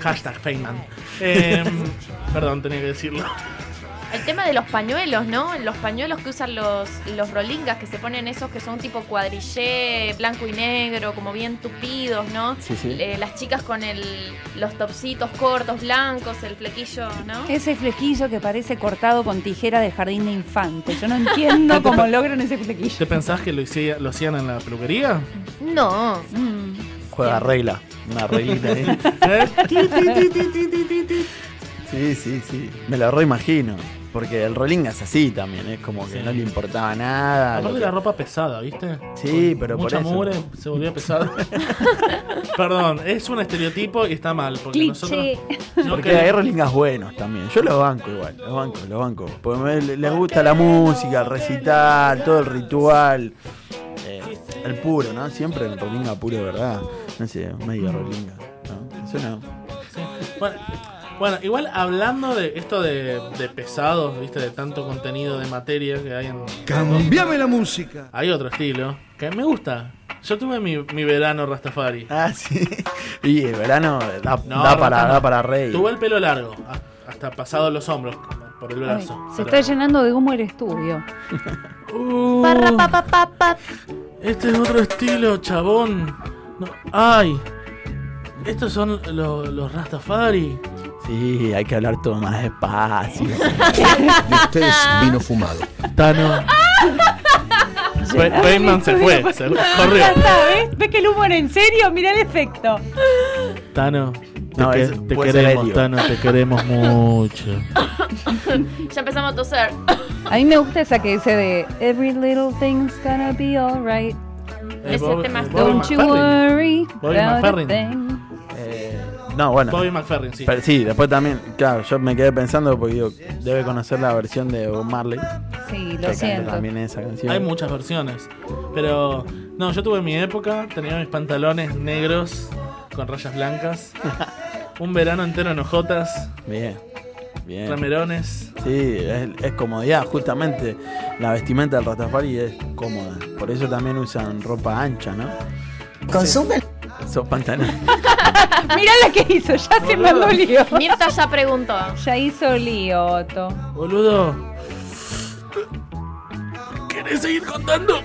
Hashtag Feynman. Eh, perdón, tenía que decirlo. El tema de los pañuelos, ¿no? Los pañuelos que usan los, los rolingas, que se ponen esos que son tipo cuadrillé, blanco y negro, como bien tupidos, ¿no? Sí, sí. Eh, las chicas con el, los topsitos cortos, blancos, el flequillo, ¿no? Ese flequillo que parece cortado con tijera de jardín de infante. Yo no entiendo cómo logran ese flequillo. ¿Te pensás que lo, hicía- lo hacían en la peluquería? No. Mm. Juega regla. Una reglita ahí. ¿Eh? Sí, sí, sí. Me lo reimagino. Porque el rolinga es así también. Es como que Sí. no le importaba nada. Aparte lo la que- ropa pesada, ¿viste? Sí, Con pero por eso. mugre se volvía pesada. Perdón, es un estereotipo y está mal. Porque nosotros Cliché. no Porque queremos- hay rolingas buenos también. Yo los banco igual, los banco, los banco. Porque me- les gusta la música, el recital, todo el ritual. Eh, el puro, ¿no? Siempre el rolinga puro, de ¿verdad? No sé, medio. Eso no. Sí. Bueno, bueno, igual hablando de esto de, de pesados, ¿viste? De tanto contenido de materia que hay en. Cambiame la música. Hay otro estilo que me gusta. Yo tuve mi, mi verano Rastafari. Ah, sí. Y el verano da, No, da para, da para rey. Tuve el pelo largo, a- hasta pasado los hombros, por el Ay, brazo. se Pero- está llenando de humo el estudio. Uh, Parra, pa, pa, pa, pa. este es otro estilo, chabón. No, ay, estos son lo- los Rastafari. Sí, hay que hablar todo más despacio. De ustedes vino fumado. Tano. Feynman se fue, se corrió. ¿ves? ¿Ves que el humo era en serio? Mirá el efecto. Tano, te, No, que- ese te queremos. Tano, te queremos mucho. Ya empezamos a toser. A mí me gusta esa que dice de Every little thing's gonna be alright. Eh, Ese tema Don't you worry Bobby about a thing. No, bueno. Bobby McFerrin, sí. Pero sí, después también, claro, yo me quedé pensando porque digo, debe conocer la versión de Bob Marley. Sí, que lo canta siento. también esa canción. Hay muchas versiones. Pero, no, yo tuve mi época, tenía mis pantalones negros con rayas blancas. Un verano entero en hojotas, Bien, bien. ramerones. Sí, es, es comodidad, justamente la vestimenta del Rastafari es cómoda. Por eso también usan ropa ancha, ¿no? ¿Consumen? Esos pantalones. Mirá la que hizo, ya se mandó lío. Mirta ya preguntó. Ya hizo lío, Otto. Boludo. ¿Querés seguir contando?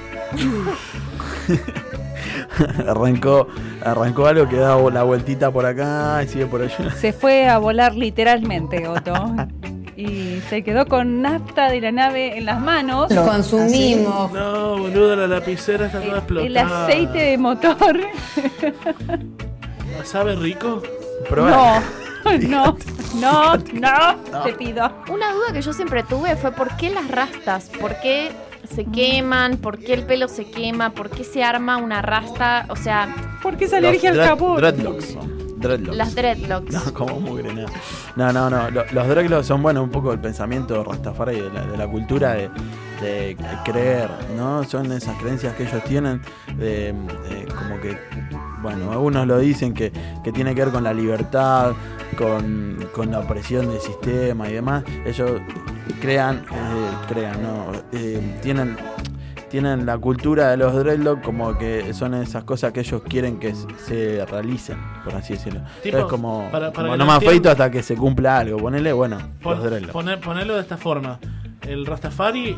arrancó, arrancó algo que da la vueltita por acá y sigue por allá. Se fue a volar literalmente, Otto. Y se quedó con nafta de la nave en las manos. Lo consumimos. No, boludo, la lapicera está toda explotada. El aceite de motor. ¿Sabe rico? Probá. No, no, no, no, te pido. Una duda que yo siempre tuve fue por qué las rastas, por qué se queman, por qué el pelo se quema, por qué se arma una rasta, o sea, ¿Por qué es alergia al caput? Dreadlocks. Dreadlocks. las dreadlocks. No, como mugre, no. No, no, no. lo- Los dreadlocks son, bueno, un poco el pensamiento rastafari de la, de la cultura de, de creer, ¿no? Son esas creencias que ellos tienen, de, de como que, bueno, algunos lo dicen que, que tiene que ver con la libertad, con, con la opresión del sistema y demás. Ellos crean, eh, crean, ¿no? Eh, tienen tienen la cultura de los dreadlocks como que son esas cosas que ellos quieren que se- realicen, por así decirlo. Tipo, Entonces como, para- para como no afeito entiendan- hasta que se cumpla algo. Ponele, bueno, Pon- los dreadlocks. poner- ponerlo de esta forma. El Rastafari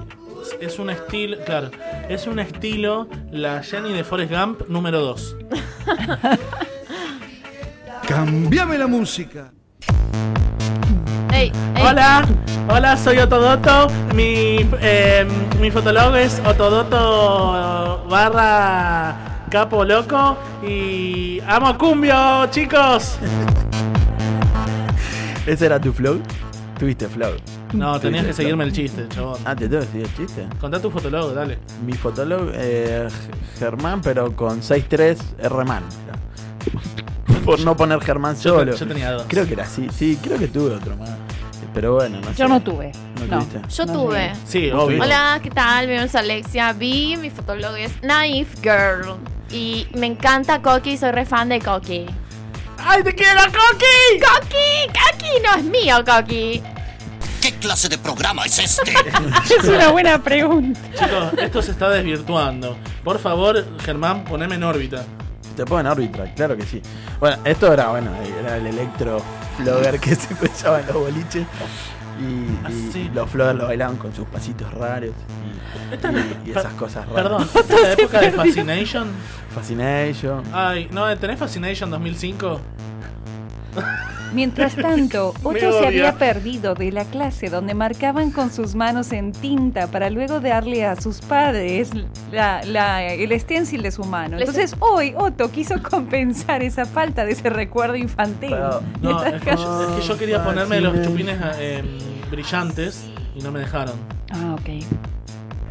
es un estilo, claro, es un estilo la Jenny de Forrest Gump número 2. Cambiame la música. Ey, ey. Hola, hola, soy Otodoto. Mi, eh, mi fotolog es Otodoto barra capo loco y amo cumbio, chicos. ¿Ese era tu flow? ¿Tuviste flow? No, tenías que ¿Tuviste seguirme flow? el chiste, chabón. Ah, ¿te tengo que seguir el chiste? Contá tu fotolog, dale. Mi fotolog, eh, Germán, pero con 6-3 Rman. Por no poner Germán Yo solo. yo tenía dos. Creo que era así. Sí, creo que tuve otro más. Pero bueno, no sé. Yo no tuve. ¿No, No. tuviste? Yo No tuve. Sí, ¿Vos obvio. Hola, ¿qué tal? Mi nombre es Alexia. Vi mi fotólogo es Naive Girl. Y me encanta Coqui, soy re fan de Coqui. ¡Ay, te quiero, Coqui! ¡Coqui! ¡Coqui! No es mío, Coqui. ¿Qué clase de programa es este? Es una buena pregunta. Chicos, esto se está desvirtuando. Por favor, Germán, poneme en órbita. Te ponen árbitra, claro que sí. Bueno, esto era, bueno, era el electro flogger que se escuchaba en los boliches. Y, y sí. los floggers lo bailaban con sus pasitos raros y, Esta y- y esas cosas raras. Perdón, ¿esta es la época de Fascination? Fascination. Ay, ¿no tenés Fascination 2005? Mientras tanto, Me Otto se había perdido de la clase donde marcaban con sus manos en tinta para luego darle a sus padres la- la- el stencil de su mano. Entonces hoy Otto quiso compensar esa falta de ese recuerdo infantil. No, es que, cayendo- es que yo quería ponerme los chupines eh, brillantes y no me dejaron. Ah, ok.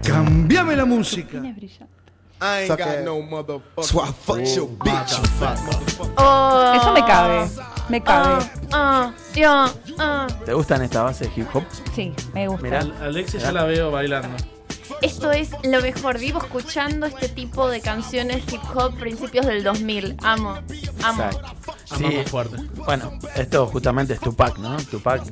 Cambiame la música. Tiene brillante. I ain't got no motherfucker. So I fuck your bitch. Oh. Eso me cabe. Me cabe. Ah, yo, ah. ¿Te gustan estas bases de hip hop? Sí, me gusta. Mirá. Al- Alexis ya la veo bailando. Esto es lo mejor. Vivo escuchando este tipo de canciones hip hop principios del 2000. Amo, amo. Exacto. Amamos fuerte. Bueno, esto justamente es Tupac, ¿no? Tupac,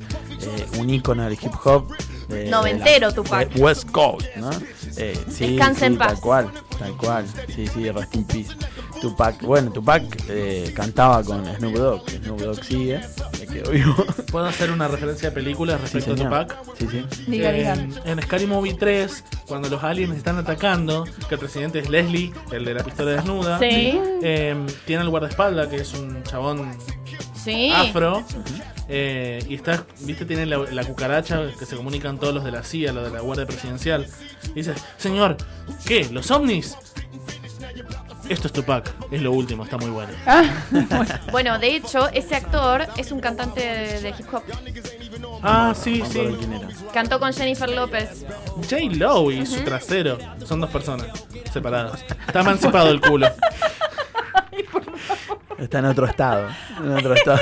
eh, un ícono del hip hop. de- de Noventero la- Tupac. de West Coast, ¿no? Eh, sí, Descansa en sí, paz. Tal cual, tal cual. Sí, sí, rest in peace. Tupac, bueno, Tupac eh, cantaba con Snoop Dogg. Snoop Dogg sigue, me quedo vivo. ¿Puedo hacer una referencia a películas Sí, respecto a señor. Tupac? Sí, sí. Diga, diga. En, en Scary Movie 3, cuando los aliens están atacando, que el presidente es Leslie, el de la pistola desnuda, Sí. eh, tiene el guardaespaldas, que es un chabón Sí. afro, eh, y está, viste, tiene la, la cucaracha que se comunican todos los de la CIA, los de la Guardia Presidencial. Y dice, señor, ¿qué? ¿Los ovnis? Esto es Tupac, es lo último, está muy bueno. Ah, Bueno, de hecho, ese actor es un cantante de, de hip hop. Ah, sí, sí. Cantó con Jennifer López. J. Lowe y su trasero. Son dos personas separadas. Está emancipado el culo. Está en otro estado. En otro estado.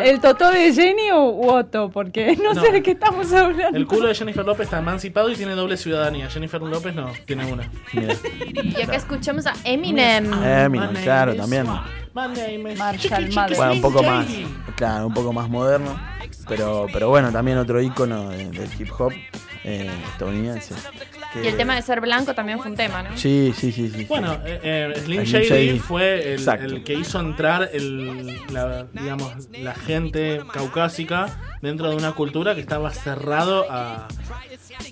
¿El Totó de Jenny o u Otto? Porque no, No. sé de qué estamos hablando. El culo de Jennifer López está emancipado y tiene doble ciudadanía. Jennifer López no, tiene una. Mira. Y acá escuchamos a Eminem. Eminem, claro, también. Marshall Mathers. Bueno, un poco más, claro, un poco más moderno, pero, pero bueno, también otro ícono de- del hip hop eh, estadounidense. Que- Y el tema de ser blanco también fue un tema, ¿no? Sí, sí, sí, sí. Bueno, eh, eh, Slim Slim Shady, Shady. fue el, el que hizo entrar el, la, digamos, la gente caucásica dentro de una cultura que estaba cerrado a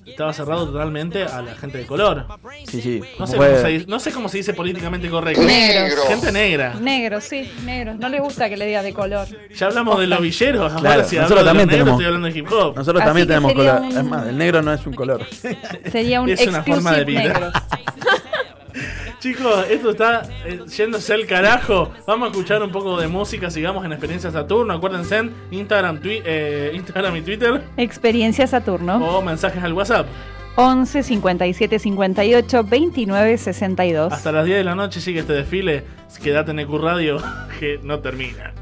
estaba cerrado totalmente a la gente de color. Sí, sí. No sé, cómo se, dice- no sé cómo se dice políticamente correcto. Negros. Gente negra. Negros, sí, negros. No le gusta que le diga de color. Ya hablamos de los villeros, ahora Claro, si nosotros de también los negros, tenemos- estoy hablando de hip hop. Nosotros Así también tenemos color. un- Es más, el negro no es un color. Sería un Es una forma de vida. Chicos, esto está eh, yéndose al carajo. Vamos a escuchar un poco de música, sigamos en Experiencia Saturno. Acuérdense en Instagram, twi- eh, Instagram y Twitter Experiencia Saturno. o mensajes al WhatsApp. 11 57 58 29 62. Hasta las 10 de la noche sigue este desfile. Quédate en EQ Radio que no termina.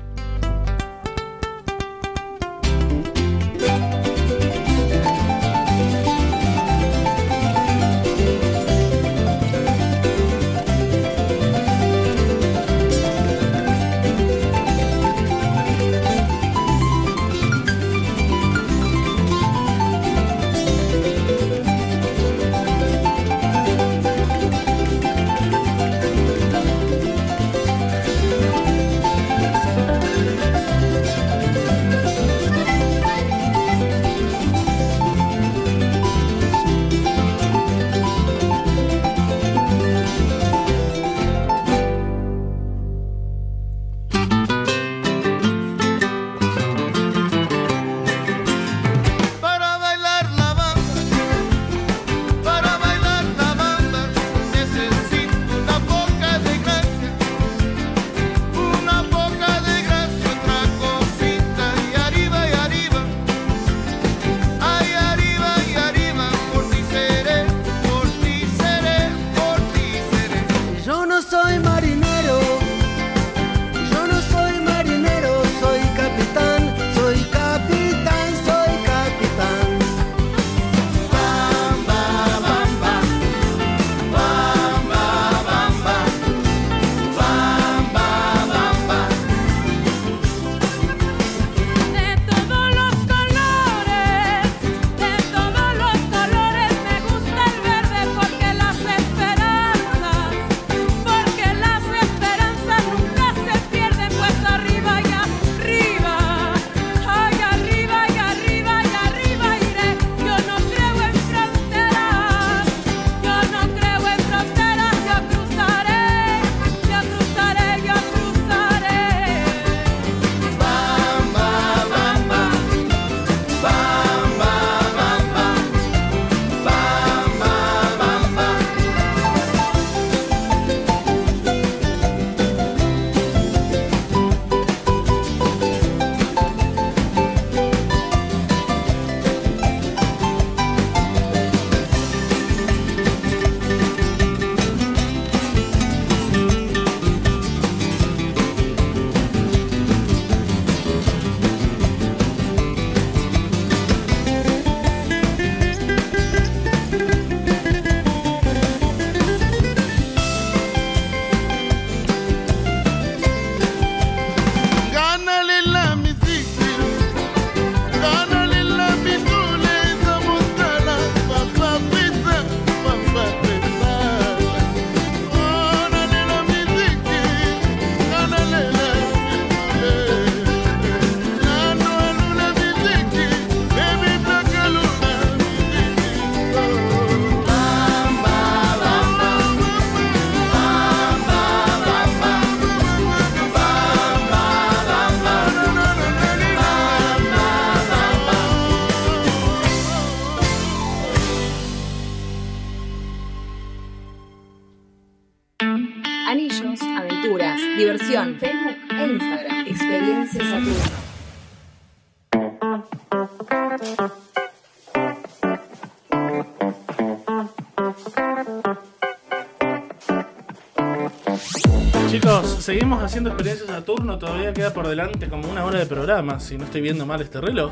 Seguimos haciendo experiencias a turno. Todavía queda por delante como una hora de programa, si no estoy viendo mal este reloj.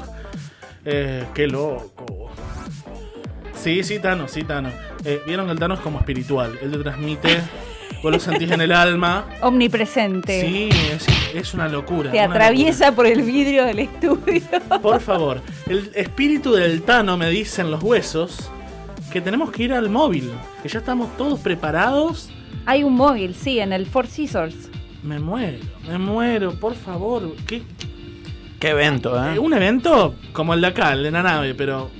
Eh, qué loco. Sí, sí, Tano, sí, Tano. Eh, Vieron que el Tano es como espiritual. Él te transmite, vos lo sentís en el alma. Omnipresente. Sí, es, es una locura. Te atraviesa por el vidrio del estudio. Por favor, el espíritu del Tano me dice en los huesos que tenemos que ir al móvil. Que ya estamos todos preparados. Hay un móvil, sí, en el Four Seasons. Me muero, me muero, por favor. ¿Qué, Qué evento, Eh, ¿eh? Un evento como el de acá, el de la nave, pero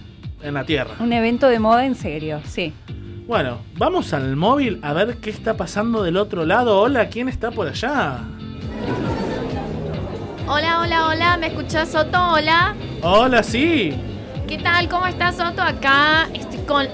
en la Tierra. Un evento de moda en serio, sí. Bueno, vamos al móvil a ver qué está pasando del otro lado. Hola, ¿quién está por allá? Hola, hola, hola, ¿me escuchás Soto? Hola. Hola, sí. ¿Qué tal? ¿Cómo estás Soto? Acá estoy con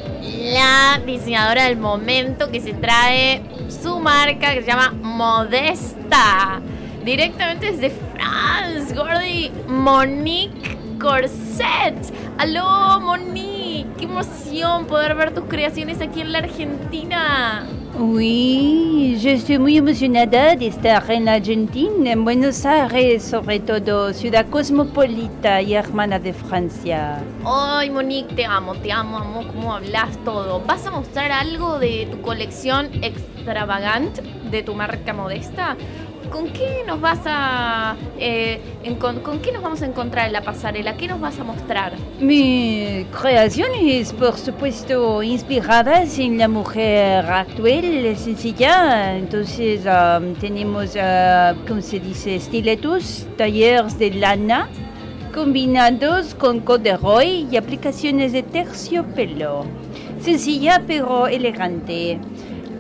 la diseñadora del momento que se trae su marca que se llama Modesta. Directamente desde France, Gordy. Monique Corset. Aló, Monique. Qué emoción poder ver tus creaciones aquí en la Argentina. Oui, je estoy muy emocionada de estar en Argentina, en Buenos Aires, sobre todo, ciudad cosmopolita y hermana de Francia. Ay, Monique, te amo, te amo, amo cómo hablas todo. ¿Vas a mostrar algo de tu colección extravagante de tu marca modesta? ¿Con qué nos vas a eh, encon- con qué nos vamos a encontrar en la pasarela? ¿Qué nos vas a mostrar? Mis creaciones, por supuesto, inspiradas en la mujer actual, sencilla. Entonces, um, tenemos, uh, ¿cómo se dice? Estiletos, talleres de lana, combinados con corduroy y aplicaciones de terciopelo. Sencilla pero elegante.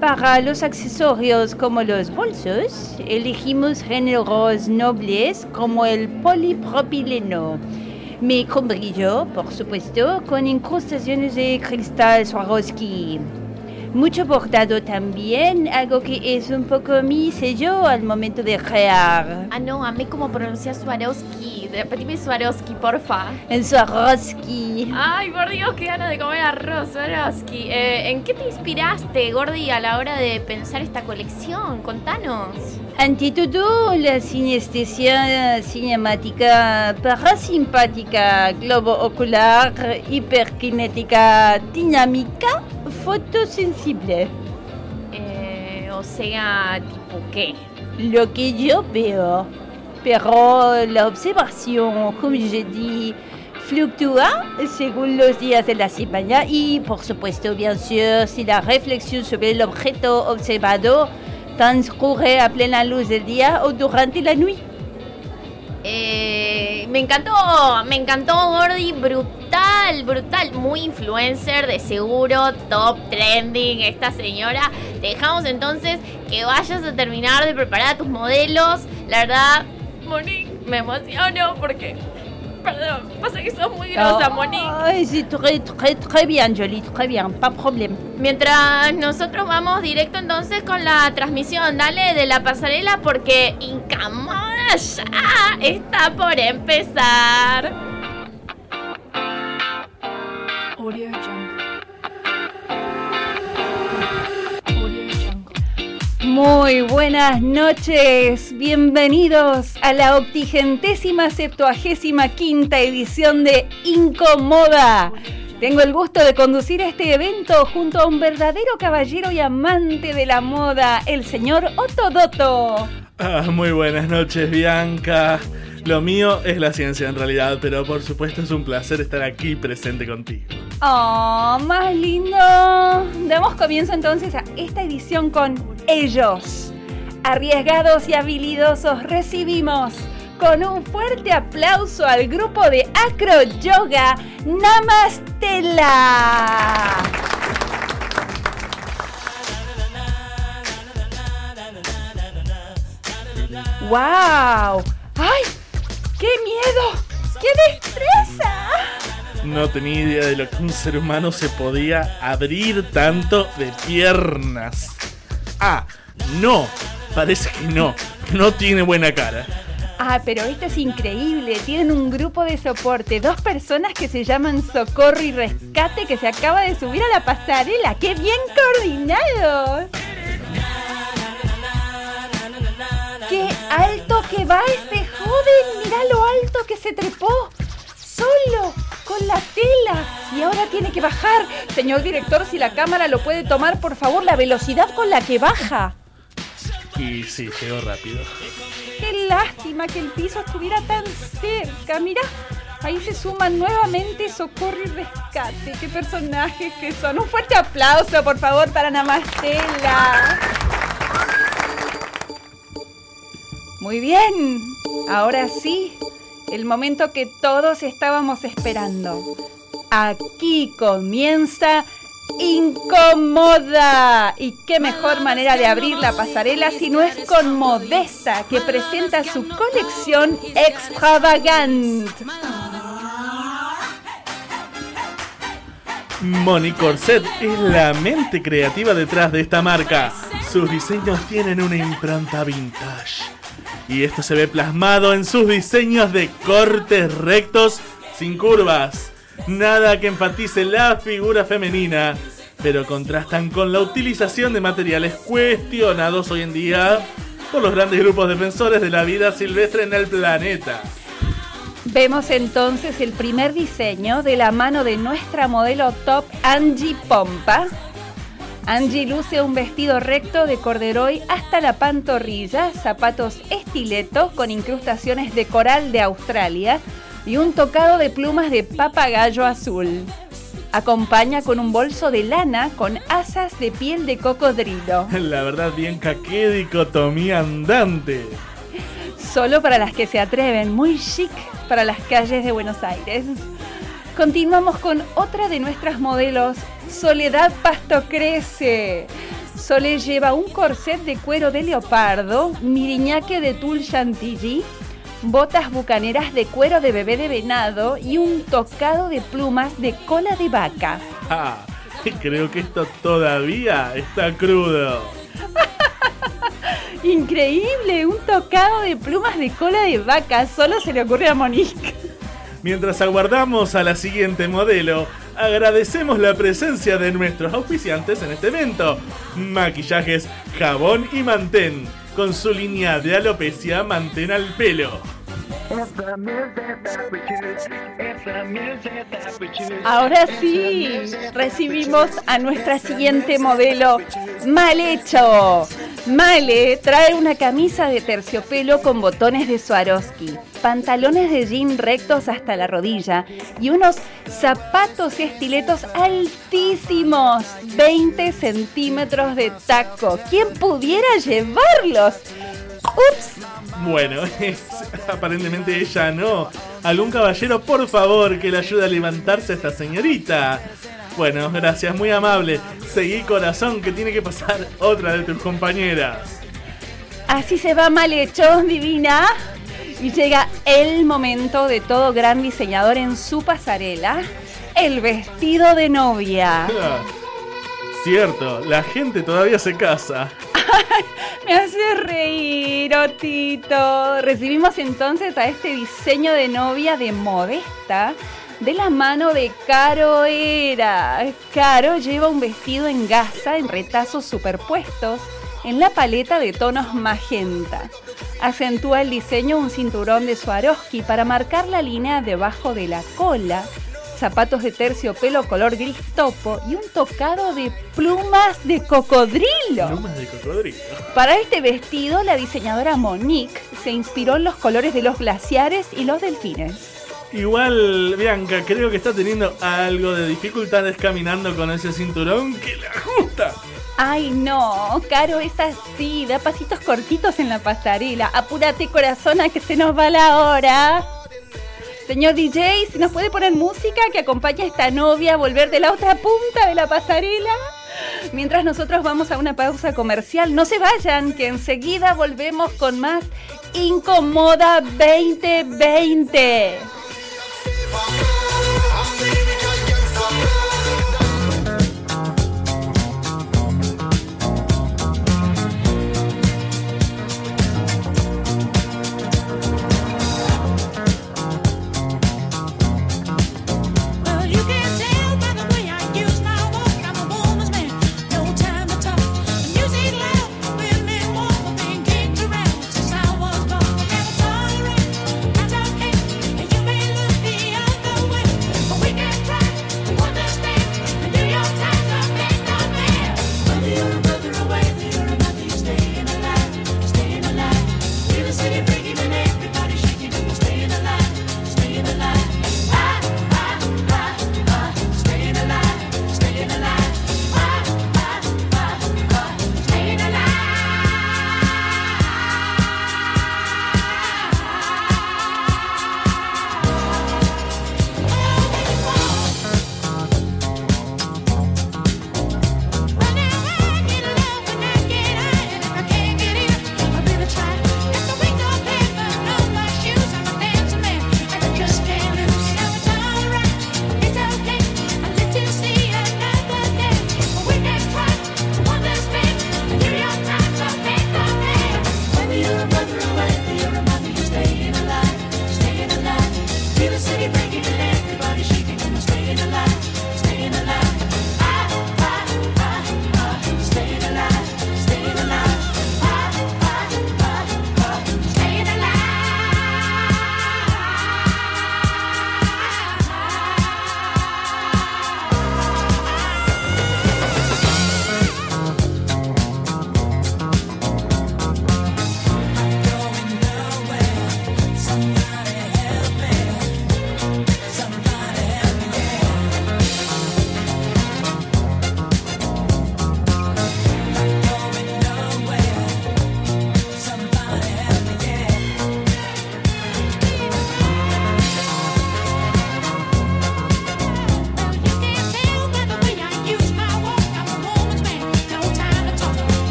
Para los accesorios como los bolsos, elegimos géneros nobles como el polipropileno. Me con brillo, por supuesto, con incrustaciones de cristal Swarovski. Mucho bordado también, algo que es un poco mi sello al momento de crear. Ah, no, a mí como pronunciar Swarovski. Repetime Swarovski, porfa. El Swarovski. Ay, por Dios, qué ganas de comer arroz, Swarovski. Eh, ¿En qué te inspiraste, Gordy, a la hora de pensar esta colección? Contanos. Ante todo, la sinestesia cinemática parasimpática, globo ocular, hiperkinética, dinámica, fotosensible. Eh, o sea, tipo qué? Lo que yo veo. Pero la observación, como je dis, fluctúa según los días de la semana y, por supuesto, bien sûr, si la reflexión sobre el objeto observado transcurre a plena luz del día o durante la noche. Eh, me encantó, me encantó Gordy, brutal, brutal, muy influencer de seguro, top trending esta señora. Te dejamos entonces que vayas a terminar de preparar tus modelos. La verdad, Monique, me emociono porque, perdón, pasa que sos muy grosa, Monique. Ay, sí, très, très, très bien, Jolie, très bien, pas problème. Mientras nosotros vamos directo entonces con la transmisión, dale, de la pasarela porque Incamoda ya está por empezar. Muy buenas noches, bienvenidos a la octigentésima septuagésima quinta edición de Incomoda. Tengo el gusto de conducir este evento junto a un verdadero caballero y amante de la moda, el señor Otto. Ah, muy buenas noches, Bianca. Lo mío es la ciencia en realidad, pero por supuesto es un placer estar aquí presente contigo. Oh, más lindo. Damos comienzo entonces a esta edición con ellos. Arriesgados y habilidosos recibimos con un fuerte aplauso al grupo de Acro Yoga Namastela. ¡Wow! ¡Ay! ¡Qué miedo! ¡Qué destreza! No tenía idea de lo que un ser humano se podía abrir tanto de piernas. Ah, no, parece que no. No tiene buena cara. Ah, pero esto es increíble. Tienen un grupo de soporte, dos personas que se llaman Socorro y Rescate que se acaba de subir a la pasarela. ¡Qué bien coordinados! Qué alto que va este joven. Mira lo alto que se trepó. Solo, con la tela. Y ahora tiene que bajar. Señor director, si la cámara lo puede tomar, por favor, la velocidad con la que baja. Y sí, llegó rápido. Qué lástima que el piso estuviera tan cerca. Mira, ahí se suman nuevamente Socorro y Rescate. Qué personajes que son. Un fuerte aplauso, por favor, para Namastela. Muy bien. Ahora sí, el momento que todos estábamos esperando. Aquí comienza Incómoda. Y qué mejor manera de abrir la pasarela si no es con Modesta, que presenta su colección extravagante. Moni Corset es la mente creativa detrás de esta marca. Sus diseños tienen una impronta vintage. Y esto se ve plasmado en sus diseños de cortes rectos sin curvas. Nada que enfatice la figura femenina, pero contrastan con la utilización de materiales cuestionados hoy en día por los grandes grupos defensores de la vida silvestre en el planeta. Vemos entonces el primer diseño de la mano de nuestra modelo top Angie Pompa. Angie luce un vestido recto de corderoy hasta la pantorrilla, zapatos estileto con incrustaciones de coral de Australia y un tocado de plumas de papagayo azul. Acompaña con un bolso de lana con asas de piel de cocodrilo. La verdad, bien qué dicotomía andante. Solo para las que se atreven, muy chic para las calles de Buenos Aires. Continuamos con otra de nuestras modelos, Soledad Pasto Crece. Sole lleva un corset de cuero de leopardo, miriñaque de tul chantilly, botas bucaneras de cuero de bebé de venado y un tocado de plumas de cola de vaca. Ah, creo que esto todavía está crudo. Increíble, un tocado de plumas de cola de vaca, solo se le ocurre a Monique. Mientras aguardamos a la siguiente modelo, agradecemos la presencia de nuestros auspiciantes en este evento. Maquillajes, jabón y mantén, con su línea de alopecia mantén al pelo. Ahora sí, recibimos a nuestra siguiente modelo, Mal Hecho. Male trae una camisa de terciopelo con botones de Swarovski, pantalones de jean rectos hasta la rodilla y unos zapatos y estiletos altísimos, 20 centímetros de taco. ¿Quién pudiera llevarlos? ¡Ups! Bueno, es- aparentemente ella no. ¿Algún caballero, por favor, que le ayude a levantarse a esta señorita? Bueno, gracias, muy amable. Seguí corazón que tiene que pasar otra de tus compañeras. Así se va mal hecho, divina. Y llega el momento de todo gran diseñador en su pasarela, el vestido de novia. Cierto, la gente todavía se casa. Me hace reír, Otito. Recibimos entonces a este diseño de novia de Modesta de la mano de Caro Era. Caro lleva un vestido en gasa en retazos superpuestos en la paleta de tonos magenta. Acentúa el diseño un cinturón de Swarovski para marcar la línea debajo de la cola, zapatos de terciopelo color gris topo y un tocado de plumas de cocodrilo. Plumas de cocodrilo. Para este vestido, la diseñadora Monique se inspiró en los colores de los glaciares y los delfines. Igual, Bianca, creo que está teniendo algo de dificultades caminando con ese cinturón que le ajusta. Ay, no, Caro es así, da pasitos cortitos en la pasarela. Apúrate, corazona, que se nos va la hora. Señor DJ, si nos puede poner música que acompañe a esta novia a volver de la otra punta de la pasarela. Mientras nosotros vamos a una pausa comercial, no se vayan, que enseguida volvemos con más Incomoda 2020.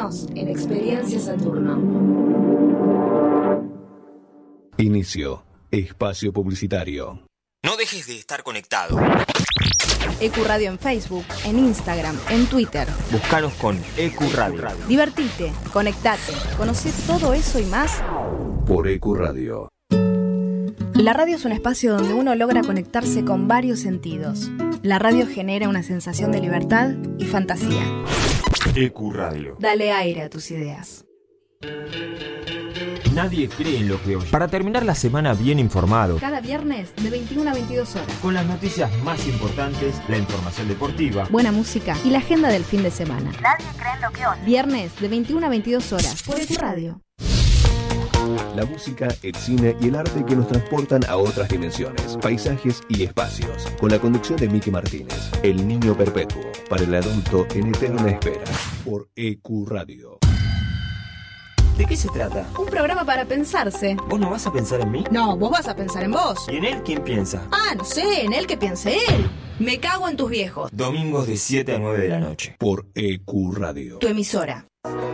Seguinos en Experiencia Saturno. Inicio. Espacio publicitario. No dejes de estar conectado. Ecuradio en Facebook, en Instagram, en Twitter. Búscanos con EcuRadio. Divertite, conectate, conoce todo eso y más. Por EQ Radio. La radio es un espacio donde uno logra conectarse con varios sentidos. La radio genera una sensación de libertad y fantasía. EcuRadio. Dale aire a tus ideas. Nadie cree en lo que oye. Para terminar la semana bien informado, Cada viernes de 21 a 22 horas. con las noticias más importantes, la información deportiva, Buena música y la agenda del fin de semana. Nadie cree en lo que oye. Viernes de 21 a 22 horas por Ecuradio. La música, el cine y el arte que nos transportan a otras dimensiones, paisajes y espacios. Con la conducción de Miki Martínez, El Niño Perpetuo, para el adulto en eterna espera. Por EQ Radio. ¿de qué se trata? Un programa para pensarse. ¿Vos no vas a pensar en mí? No, vos vas a pensar en vos. ¿Y en él quién piensa? Ah, no sé, en él que piense él. Me cago en tus viejos. Domingos de 7 a 9 de la noche. Por EQ Radio. Tu emisora.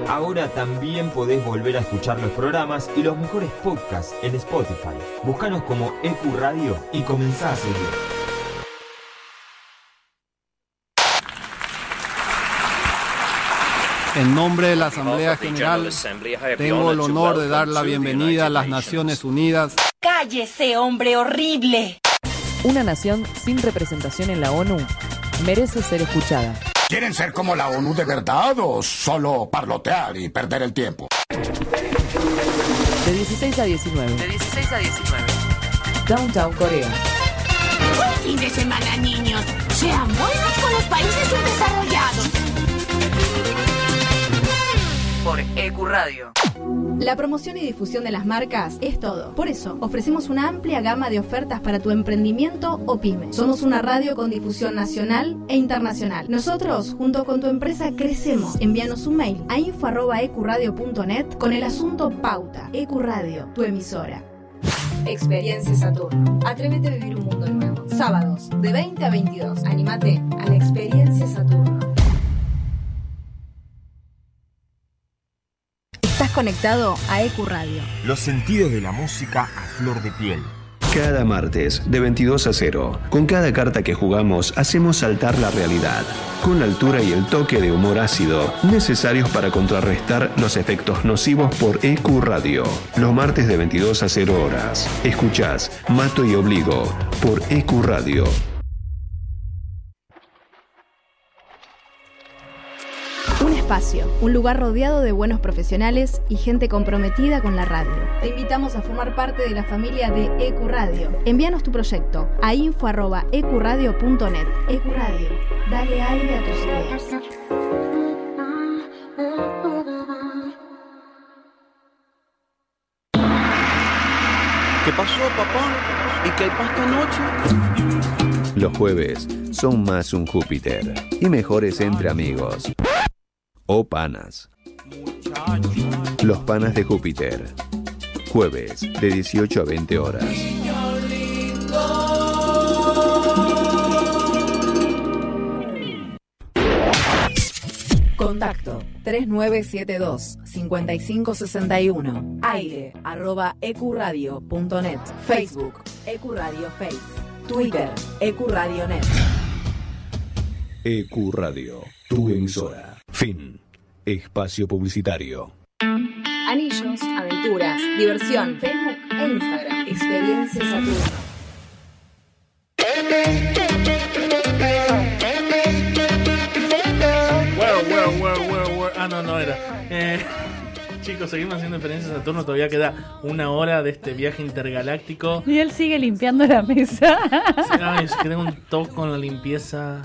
Ahora también podés volver a escuchar los programas y los mejores podcasts en Spotify. Búscanos como EQ Radio y comenzá a seguir. En nombre de la Asamblea General, tengo el honor de dar la bienvenida a las Naciones Unidas. ¡Cállese, hombre horrible! Una nación sin representación en la ONU merece ser escuchada. ¿Quieren ser como la ONU de verdad o solo parlotear y perder el tiempo? De 16 a 19. De 16 a 19. Downtown Corea. Buen fin de semana, niños. Sean buenos con los países subdesarrollados. Por Ecuradio. La promoción y difusión de las marcas es todo. Por eso, ofrecemos una amplia gama de ofertas para tu emprendimiento o pyme. Somos una radio con difusión nacional e internacional. Nosotros, junto con tu empresa, crecemos. Envíanos un mail a info.ecuradio.net con el asunto Pauta. Ecuradio, tu emisora. Experiencia Saturno. Atrévete a vivir un mundo nuevo. Sábados, de 20 a 22. Anímate a la Experiencia Saturno. Conectado a Ecuradio. Los sentidos de la música a flor de piel. Cada martes, de 22 a 0, con cada carta que jugamos, hacemos saltar la realidad, con la altura y el toque de humor ácido necesarios para contrarrestar los efectos nocivos por EQ Radio. Los martes de 22 a 0 horas. Escuchás Mato y Obligo por EQ Radio. Espacio, un lugar rodeado de buenos profesionales y gente comprometida con la radio. Te invitamos a formar parte de la familia de Ecuradio. Envíanos tu proyecto a info.ecuradio.net. Ecuradio, dale aire a tus ideas. ¿Qué pasó, papá? ¿Y qué hay para esta noche? Los jueves son más un Júpiter y mejores entre amigos. O panas. Los panas de Júpiter. Jueves de 18 a 20 horas. Contacto 3972 5561 aire arroba ecuradio.net Facebook Ecuradio Face Twitter Ecuradio.net EQ Radio, tu emisora. Fin. Espacio publicitario. Anillos, aventuras, diversión, Facebook e Instagram. Experiencia Saturno. Wow, wow, wow, wow, wow. Ah, no, no era. Eh, chicos, seguimos haciendo experiencias a Saturno. Todavía queda una hora de este viaje intergaláctico. Y él sigue limpiando la mesa. Ay, es que tengo un toque con la limpieza.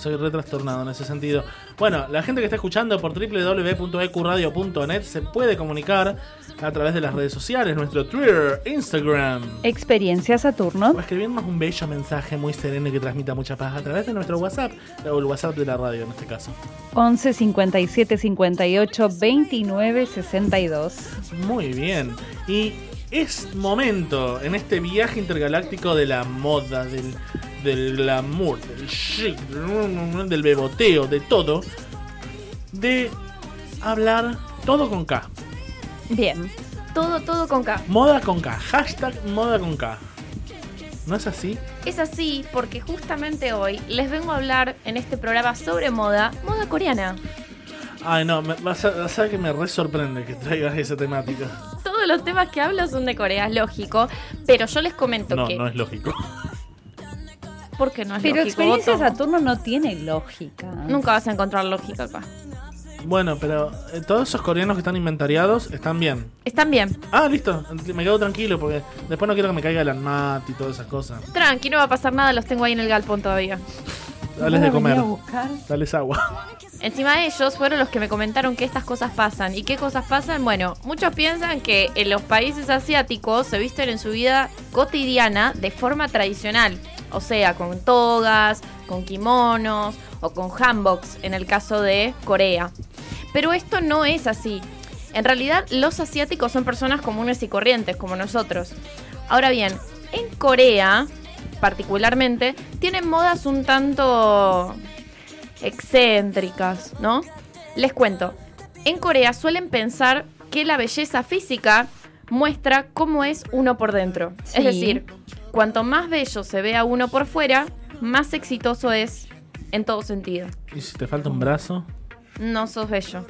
Soy re trastornado en ese sentido. Bueno, la gente que está escuchando por www.ecuradio.net se puede comunicar a través de las redes sociales, nuestro Twitter, Instagram. Experiencia Saturno. O escribirnos un bello mensaje muy sereno y que transmita mucha paz a través de nuestro WhatsApp, o el WhatsApp de la radio en este caso. 11 57 58 29 62. Muy bien. Y es momento en este viaje intergaláctico de la moda, del, del glamour, del chic, del beboteo, de todo, de hablar todo con K. Bien. Todo, todo con K. Moda con K. Hashtag moda con K. ¿No es así? Es así porque justamente hoy les vengo a hablar en este programa sobre moda, moda coreana. Ay, no, me, vas, a, vas a ver que me re sorprende que traigas esa temática. Todos los temas que hablo son de Corea, es lógico, pero yo les comento No, que... no es lógico. ¿Por qué no es Pero lógico? Experiencia Otto? Saturno no tiene lógica. Nunca vas a encontrar lógica acá. Bueno, pero eh, todos esos coreanos que están inventariados están bien. Están bien. Ah, listo. Me quedo tranquilo porque después no quiero que me caiga el anmat y todas esas cosas. Tranqui, no va a pasar nada, los tengo ahí en el galpón todavía. Dales de comer. Dales agua. Encima ellos fueron los que me comentaron que estas cosas pasan. ¿Y qué cosas pasan? Bueno, muchos piensan que en los países asiáticos se visten en su vida cotidiana de forma tradicional. O sea, con togas, con kimonos o con hanboks en el caso de Corea. Pero esto no es así. En realidad, los asiáticos son personas comunes y corrientes, como nosotros. Ahora bien, en Corea, particularmente, tienen modas un tanto excéntricas, ¿no? Les cuento, en Corea suelen pensar que la belleza física muestra cómo es uno por dentro. Sí. Es decir, cuanto más bello se vea uno por fuera, más exitoso es en todo sentido. ¿Y si te falta un brazo? No sos bello.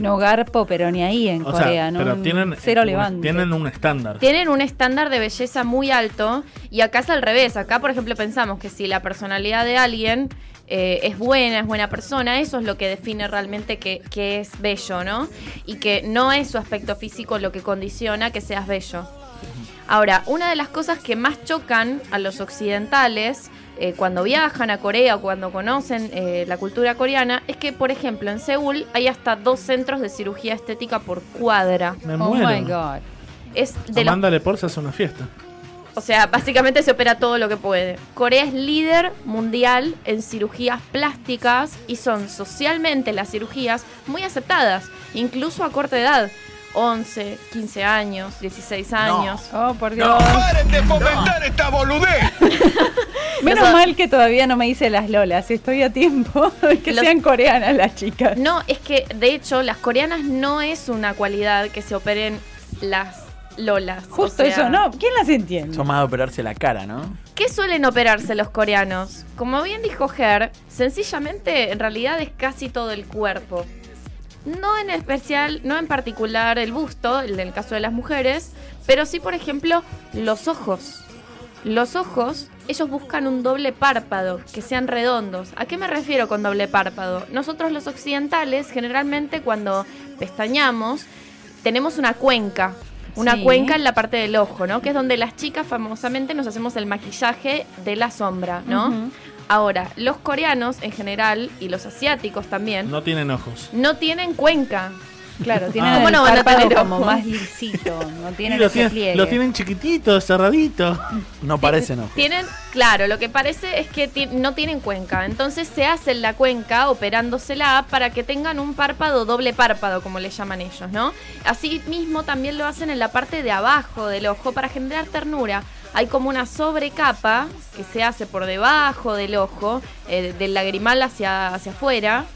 No garpo, pero ni ahí en O sea, Corea, ¿no? pero tienen, Cero un- levante. tienen un estándar. Tienen un estándar de belleza muy alto y acá es al revés. Acá, por ejemplo, pensamos que si la personalidad de alguien eh, es buena, es buena persona, eso es lo que define realmente que, que es bello, ¿no? Y que no es su aspecto físico lo que condiciona que seas bello. Ahora, una de las cosas que más chocan a los occidentales eh, cuando viajan a Corea o cuando conocen eh, la cultura coreana es que, por ejemplo, en Seúl hay hasta dos centros de cirugía estética por cuadra. Me Oh muero. my god. Es de Amanda una fiesta. o sea, básicamente se opera todo lo que puede. Corea es líder mundial en cirugías plásticas y son socialmente las cirugías muy aceptadas, incluso a corta edad. 11, 15 años, 16 años. Oh, por Dios. ¡Paren de fomentar esta boludez! Menos Eso- mal que todavía no me hice las lolas. Estoy a tiempo de que Los- sean coreanas las chicas. No, es que de hecho las coreanas no es una cualidad que se operen las lolas. O Justo sea, eso, ¿no? ¿Quién las entiende? Son más de operarse la cara, ¿no? ¿Qué suelen operarse los coreanos? Como bien dijo Ger, sencillamente en realidad es casi todo el cuerpo. No en especial, no en particular el busto, en el caso de las mujeres, pero sí, por ejemplo, los ojos. Los ojos, ellos buscan un doble párpado, que sean redondos. ¿A qué me refiero con doble párpado? Nosotros los occidentales, generalmente cuando pestañamos, tenemos una cuenca. Una Sí. cuenca en la parte del ojo, ¿no? Que es donde las chicas famosamente nos hacemos el maquillaje de la sombra, ¿no? Ahora, los coreanos en general y los asiáticos también No tienen ojos. no tienen cuenca. Claro, tienen ¿Cómo el no van a tener como ojos? más lisito, no tienen lo, ese tienen, pliegue. lo tienen chiquitito, cerradito. No parecen ojos. Tienen, claro, lo que parece es que ti- no tienen cuenca. Entonces se hacen la cuenca operándosela para que tengan un párpado, doble párpado, como le llaman ellos, ¿no? Así mismo también lo hacen en la parte de abajo del ojo para generar ternura. Hay como una sobrecapa que se hace por debajo del ojo, eh, del lagrimal hacia, hacia afuera.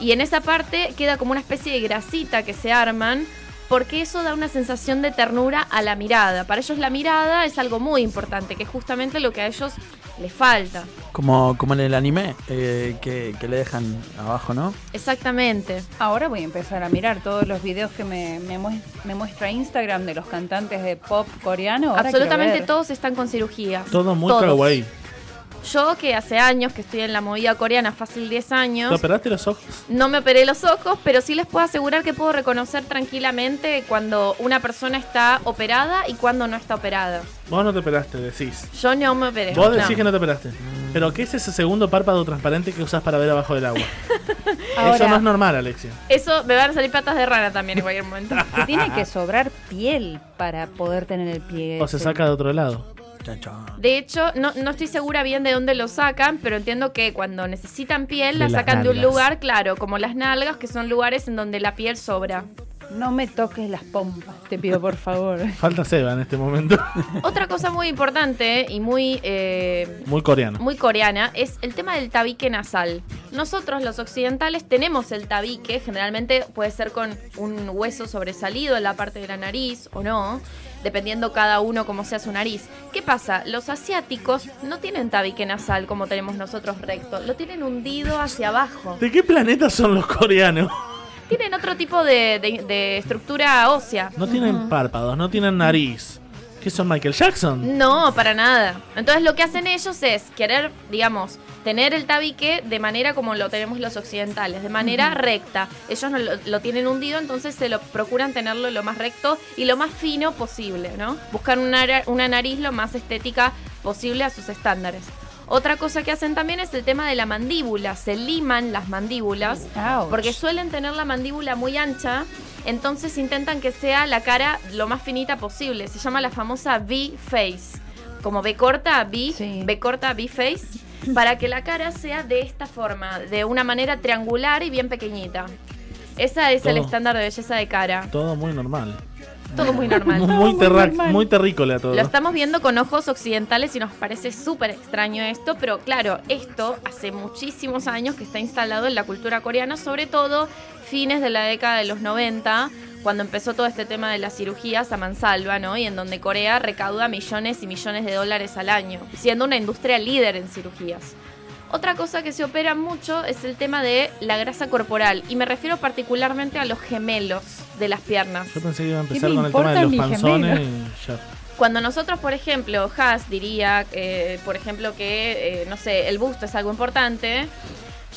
Y en esa parte queda como una especie de grasita que se arman porque eso da una sensación de ternura a la mirada. Para ellos la mirada es algo muy importante, que es justamente lo que a ellos les falta. Como, como en el anime, eh, que, que le dejan abajo, ¿no? Exactamente. Ahora voy a empezar a mirar todos los videos que me, me, me muestra Instagram de los cantantes de pop coreano. Ahora Absolutamente todos están con cirugía. Todo muy Todos. kawaii. Yo que hace años que estoy en la movida coreana, fácil 10 ¿Te años, operaste los ojos? no me operé los ojos, pero sí les puedo asegurar que puedo reconocer tranquilamente cuando una persona está operada y cuando no está operada. Vos no te operaste, decís. Yo no me operé. Vos no. decís que no te operaste. Pero ¿qué es ese segundo párpado transparente que usas para ver abajo del agua? Eso no es normal, Alexia. Eso me van a salir patas de rana también en cualquier momento. Te tiene que sobrar piel para poder tener el pliegue. O se saca de otro lado. De hecho, no, no estoy segura bien de dónde lo sacan, pero entiendo que cuando necesitan piel la sacan de un lugar, claro, como las nalgas, que son lugares en donde la piel sobra. No me toques las pompas, te pido por favor. Falta Seba en este momento. Otra cosa muy importante y muy, eh, Muy coreano. muy coreana es el tema del tabique nasal. Nosotros los occidentales tenemos el tabique, generalmente puede ser con un hueso sobresalido en la parte de la nariz o no, dependiendo cada uno cómo sea su nariz. ¿Qué pasa? Los asiáticos no tienen tabique nasal como tenemos nosotros recto, lo tienen hundido hacia abajo. ¿De qué planeta son los coreanos? Tienen otro tipo de, de- de estructura ósea. No tienen párpados, no tienen nariz. ¿Qué son Michael Jackson? No, para nada. Entonces lo que hacen ellos es querer, digamos, tener el tabique de manera como lo tenemos los occidentales, de manera recta. Ellos no lo, lo tienen hundido, entonces se lo procuran tenerlo lo más recto y lo más fino posible, ¿no? Buscan una, una nariz lo más estética posible a sus estándares. Otra cosa que hacen también es el tema de la mandíbula. Se liman las mandíbulas porque suelen tener la mandíbula muy ancha. Entonces intentan que sea la cara lo más finita posible. Se llama la famosa V-face. Como B corta, V, B corta, V-face. Para que la cara sea de esta forma, de una manera triangular y bien pequeñita. Ese es el estándar de belleza de cara. Todo muy normal. Todo muy normal. Muy, terra- muy terrícola todo. Lo estamos viendo con ojos occidentales y nos parece súper extraño esto, pero claro, esto hace muchísimos años que está instalado en la cultura coreana, sobre todo fines de la década de los 90, cuando empezó todo este tema de las cirugías a mansalva, ¿no? Y en donde Corea recauda millones y millones de dólares al año, siendo una industria líder en cirugías. Otra cosa que se opera mucho es el tema de la grasa corporal, y me refiero particularmente a los gemelos de las piernas. Yo pensé que iba a ¿Qué empezar con el tema de los panzones gemelos? y ya. Cuando nosotros, por ejemplo, Haas diría, eh, por ejemplo, que, eh, no sé, el busto es algo importante,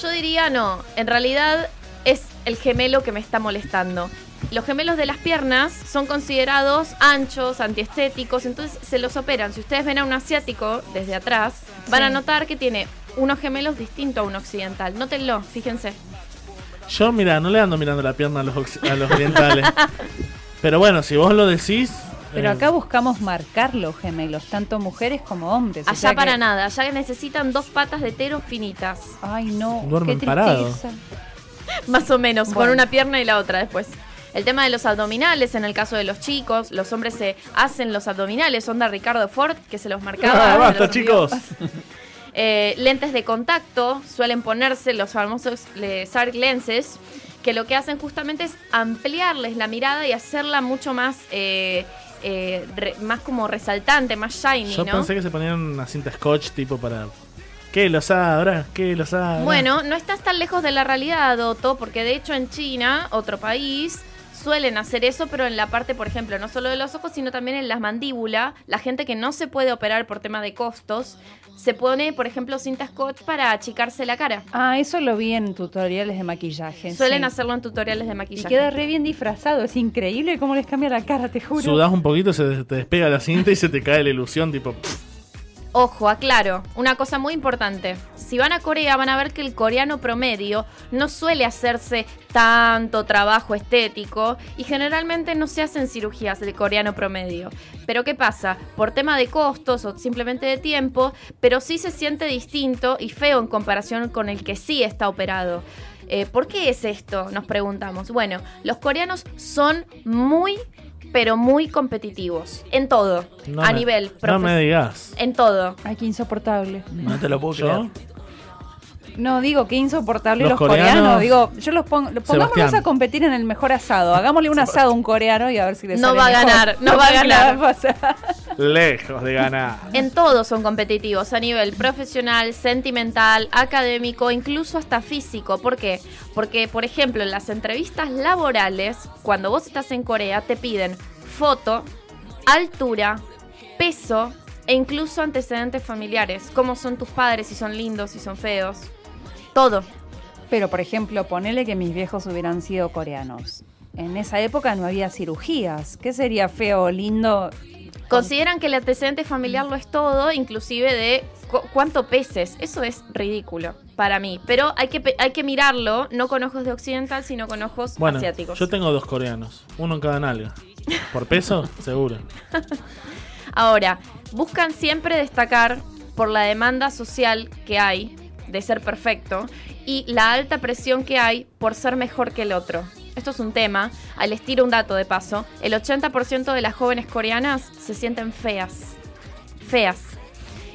yo diría no, en realidad es el gemelo que me está molestando. Los gemelos de las piernas son considerados anchos, antiestéticos, entonces se los operan. Si ustedes ven a un asiático desde atrás, van a notar que tiene unos gemelos distintos a un occidental. Nótenlo, fíjense. Yo, mira, no le ando mirando la pierna a los, a los orientales. Pero bueno, si vos lo decís. Pero eh, acá buscamos marcar los gemelos, tanto mujeres como hombres. o Allá sea para que- nada, allá necesitan dos patas de tero finitas. Ay, no, Duermen qué parados. tristeza. Más o menos, con una pierna y la otra después. El tema de los abdominales, en el caso de los chicos, los hombres se hacen los abdominales, onda Ricardo Ford, que se los marcaba. Ah, basta, los chicos. Eh, lentes de contacto, suelen ponerse los famosos Sark lenses, que lo que hacen justamente es ampliarles la mirada y hacerla mucho más, eh, eh, re- más como resaltante, más shiny, Yo ¿no? pensé que se ponían una cinta scotch tipo para. ¿Qué los sabrá? ¿Qué los sabrá? Bueno, no estás tan lejos de la realidad, Otto, porque de hecho en China, otro país, suelen hacer eso, pero en la parte, por ejemplo, no solo de los ojos, sino también en las mandíbulas. La gente que no se puede operar por tema de costos, se pone, por ejemplo, cinta scotch para achicarse la cara. Ah, eso lo vi en tutoriales de maquillaje. Suelen sí. hacerlo en tutoriales de Y maquillaje. queda re bien disfrazado, es increíble cómo les cambia la cara, te juro. Sudás un poquito, se te despega la cinta y se te cae la ilusión, tipo. pff. Ojo, aclaro, una cosa muy importante. Si van a Corea van a ver que el coreano promedio no suele hacerse tanto trabajo estético y generalmente no se hacen cirugías de coreano promedio. Pero ¿qué pasa? Por tema de costos o simplemente de tiempo, pero sí se siente distinto y feo en comparación con el que sí está operado. Eh, ¿Por qué es esto? Nos preguntamos. Bueno, los coreanos son muy, pero muy competitivos en todo, No a me- nivel No me digas. En todo. Ay, qué insoportable. No te lo puedo ¿Yo? No, digo, qué insoportable Los los, coreanos- coreanos. Digo, yo los pongo, pongámonos Sebastián. a competir en el mejor asado. Hagámosle un asado a un coreano y a ver si le No sale va a mejor. ganar, no va a ganar. va a. Lejos de ganar. En todo son competitivos, a nivel profesional, sentimental, académico, incluso hasta físico. ¿Por qué? Porque, por ejemplo, en las entrevistas laborales, cuando vos estás en Corea, te piden foto, altura, peso e incluso antecedentes familiares. Cómo son tus padres, si son lindos, si son feos. Todo. Pero, por ejemplo, ponele que mis viejos hubieran sido coreanos. En esa época no había cirugías. ¿Qué sería feo o lindo? Consideran que el antecedente familiar lo es todo, inclusive de cu- cuánto peses. Eso es ridículo para mí. Pero hay que, pe- hay que mirarlo, no con ojos de occidental, sino con ojos Bueno, asiáticos. yo tengo dos coreanos, uno en cada nalga. ¿Por peso? Seguro. Ahora, buscan siempre destacar por la demanda social que hay de ser perfecto y la alta presión que hay por ser mejor que el otro. esto es un tema, les tiro un dato de paso, el 80% de las jóvenes coreanas se sienten feas. Feas.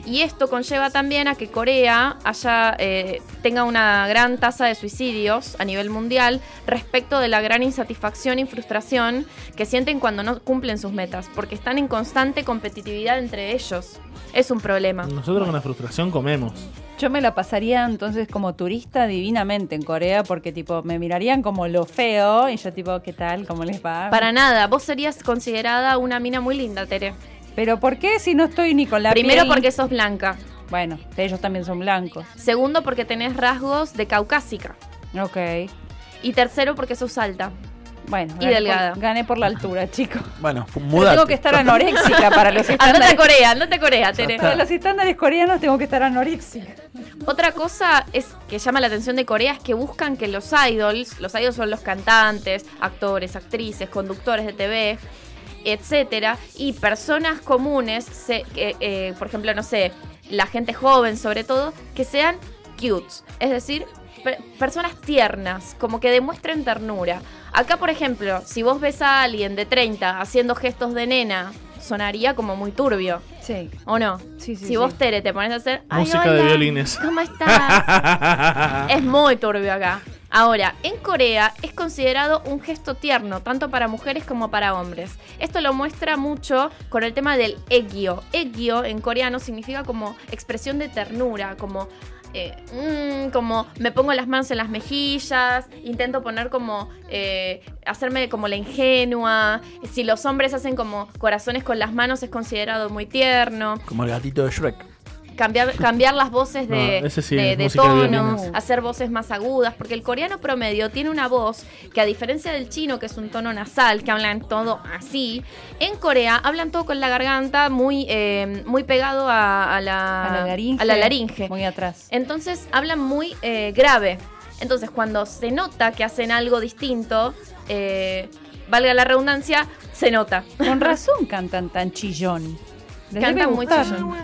Y esto conlleva también a que Corea haya, eh, tenga una gran tasa de suicidios a nivel mundial respecto de la gran insatisfacción y frustración que sienten cuando no cumplen sus metas, porque están en constante competitividad entre ellos. Es un problema. Nosotros con la frustración comemos. Yo me la pasaría entonces como turista divinamente en Corea porque tipo me mirarían como lo feo y yo tipo, ¿qué tal? ¿Cómo les va? Para nada, vos serías considerada una mina muy linda, Tere. Pero ¿por qué si no estoy ni con la Primero piel? porque sos blanca. Bueno, ellos también son blancos. Segundo porque tenés rasgos de caucásica. Ok. Y tercero porque sos alta. Bueno, Y gané delgada. Por, gané por la altura, chicos. Bueno, mudate. tengo que estar anoréxica para los Andate a estándares. Corea, andate a Corea, Tere. Para los estándares coreanos tengo que estar anoréxica. Otra cosa es que llama la atención de Corea es que buscan que los idols, los idols son los cantantes, actores, actrices, conductores de TV, etcétera, y personas comunes, se- eh, por ejemplo, no sé, la gente joven sobre todo, que sean cute, es decir, personas tiernas, como que demuestren ternura. Acá, por ejemplo, si vos ves a alguien de 30 haciendo gestos de nena, sonaría como muy turbio. Sí. ¿O no? Sí, sí, si sí. vos, Tere, te pones a hacer... "Ay, Música de violines. ¿Cómo estás? es muy turbio acá. Ahora, en Corea es considerado un gesto tierno, tanto para mujeres como para hombres. Esto lo muestra mucho con el tema del egyo. Egyo en coreano significa como expresión de ternura, como... eh, mm, como me pongo las manos en las mejillas, intento poner como, eh, hacerme como la ingenua. Si los hombres hacen como corazones con las manos es considerado muy tierno Como el gatito de Shrek. Cambiar, cambiar las voces de, No, ese sí de- es de música de tono, hacer voces más agudas, porque el coreano promedio tiene una voz que a diferencia del chino, que es un tono nasal, que hablan todo así, en Corea hablan todo con la garganta muy, eh, muy pegado a, a la, A la laringe. a la laringe. Muy atrás. Entonces hablan muy eh, grave. Entonces cuando se nota que hacen algo distinto, eh, valga la redundancia, se nota. Con razón cantan tan chillón. Les Cantan muy chillón.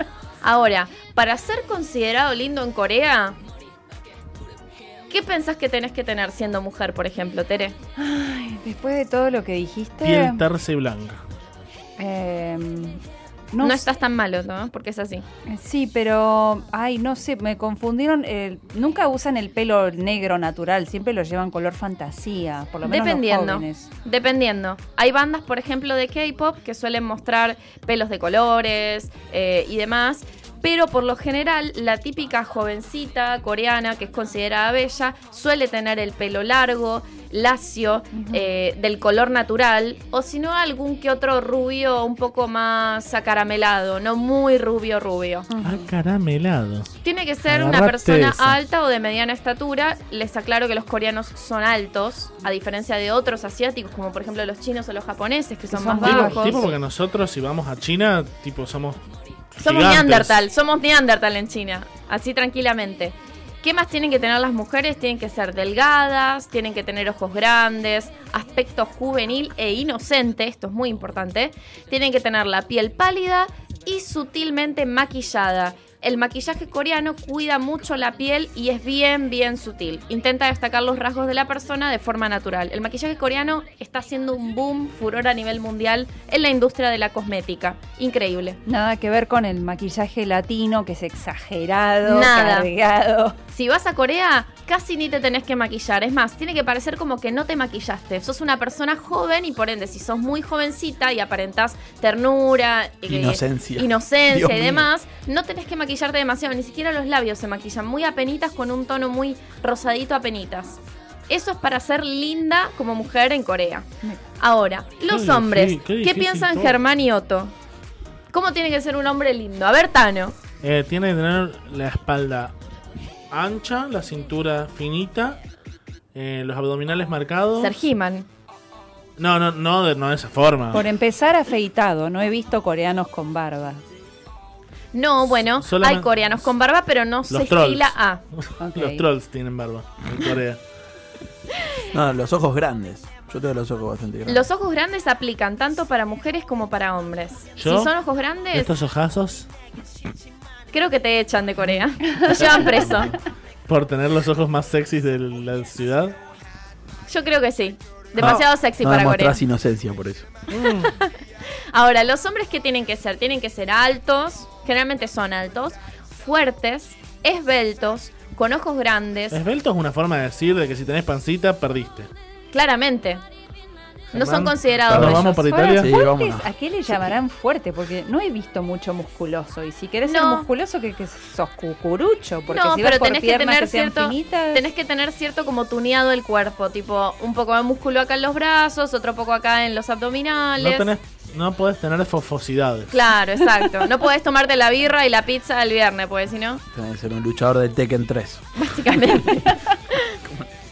Ahora, para ser considerado lindo en Corea, ¿qué pensás que tenés que tener siendo mujer, por ejemplo, Tere? Ay, después de todo lo que dijiste. Piel tersa y blanca. em, No, no, estás tan malo, ¿no? Porque es así. Eh, Sí, pero, ay, no sé, me confundieron. el- nunca usan el pelo negro natural, siempre lo llevan color fantasía, por lo menos Dependiendo. los jóvenes. Dependiendo. Hay bandas, por ejemplo, de K-pop que suelen mostrar pelos de colores eh, y demás. Pero por lo general, la típica jovencita coreana, que es considerada bella, suele tener el pelo largo, lacio, eh, del color natural, o si no, algún que otro rubio un poco más acaramelado, no muy rubio, rubio. Acaramelado. Tiene que ser una persona esa. alta o de mediana estatura. Les aclaro que los coreanos son altos, a diferencia de otros asiáticos, como por ejemplo los chinos o los japoneses, que son, más Tipo, bajos. tipo porque nosotros si vamos a China, tipo somos Somos gigantes. Neandertal, somos Neandertal en China, así tranquilamente. ¿Qué más tienen que tener las mujeres? Tienen que ser delgadas, tienen que tener ojos grandes, aspecto juvenil e inocente, esto es muy importante. Tienen que tener la piel pálida y sutilmente maquillada. El maquillaje coreano cuida mucho la piel y es bien, bien sutil. Intenta destacar los rasgos de la persona de forma natural. El maquillaje coreano está haciendo un boom, furor a nivel mundial en la industria de la cosmética. Increíble. Nada que ver con el maquillaje latino, que es exagerado, Nada. cargado. Si vas a Corea, casi ni te tenés que maquillar. Es más, tiene que parecer como que no te maquillaste. Sos una persona joven y por ende, si sos muy jovencita y aparentás ternura, eh, Inocencia. inocencia Dios y mío. demás, no tenés que maquillarte demasiado. Ni siquiera los labios se maquillan muy apenitas con un tono muy rosadito apenitas. Eso es para ser linda como mujer en Corea. Ahora, los hombres, qué ¿qué, difícil piensan todo. Germán y Otto? ¿Cómo tiene que ser un hombre lindo? A ver, Tano. Eh, tiene que tener la espalda ancha, la cintura finita, eh, los abdominales marcados. Ser He-Man. No, no, no, de, no de esa forma. Por empezar, afeitado. No he visto coreanos con barba. No, bueno, Solamente- hay coreanos con barba, pero no se trolls. estila a. Los trolls tienen barba en Corea. No, los ojos grandes. Yo tengo los los bastante grandes. Los ojos grandes aplican tanto para mujeres como para hombres. Yo, si son ojos grandes, Estos ojazos, creo que te echan de Corea. Te llevan preso. por tener los ojos más sexys de la ciudad. Yo creo que sí. Demasiado sexy no para Corea. demostrás inocencia por eso. Ahora, los hombres que tienen que ser, tienen que ser altos, generalmente son altos, fuertes, esbeltos, con ojos grandes, Esbelto es una forma de decir de que si tenés pancita, perdiste. claramente. No son considerados ¿nos bellos. vamos por Ahora, Italia? Sí, vámonos. ¿A qué le llamarán fuerte? Porque no he visto mucho musculoso. Y si querés ser musculoso, que, que sos cucurucho. Porque no, si vas pero por tenés que tener sean cierto, finitas- tenés que tener cierto como tuneado el cuerpo, tipo un poco de músculo acá en los brazos, otro poco acá en los abdominales. No, tenés, no podés tener fofosidades. Claro, exacto. No podés tomarte la birra y la pizza el viernes, pues si no, Tenés que ser un luchador de Tekken 3. básicamente.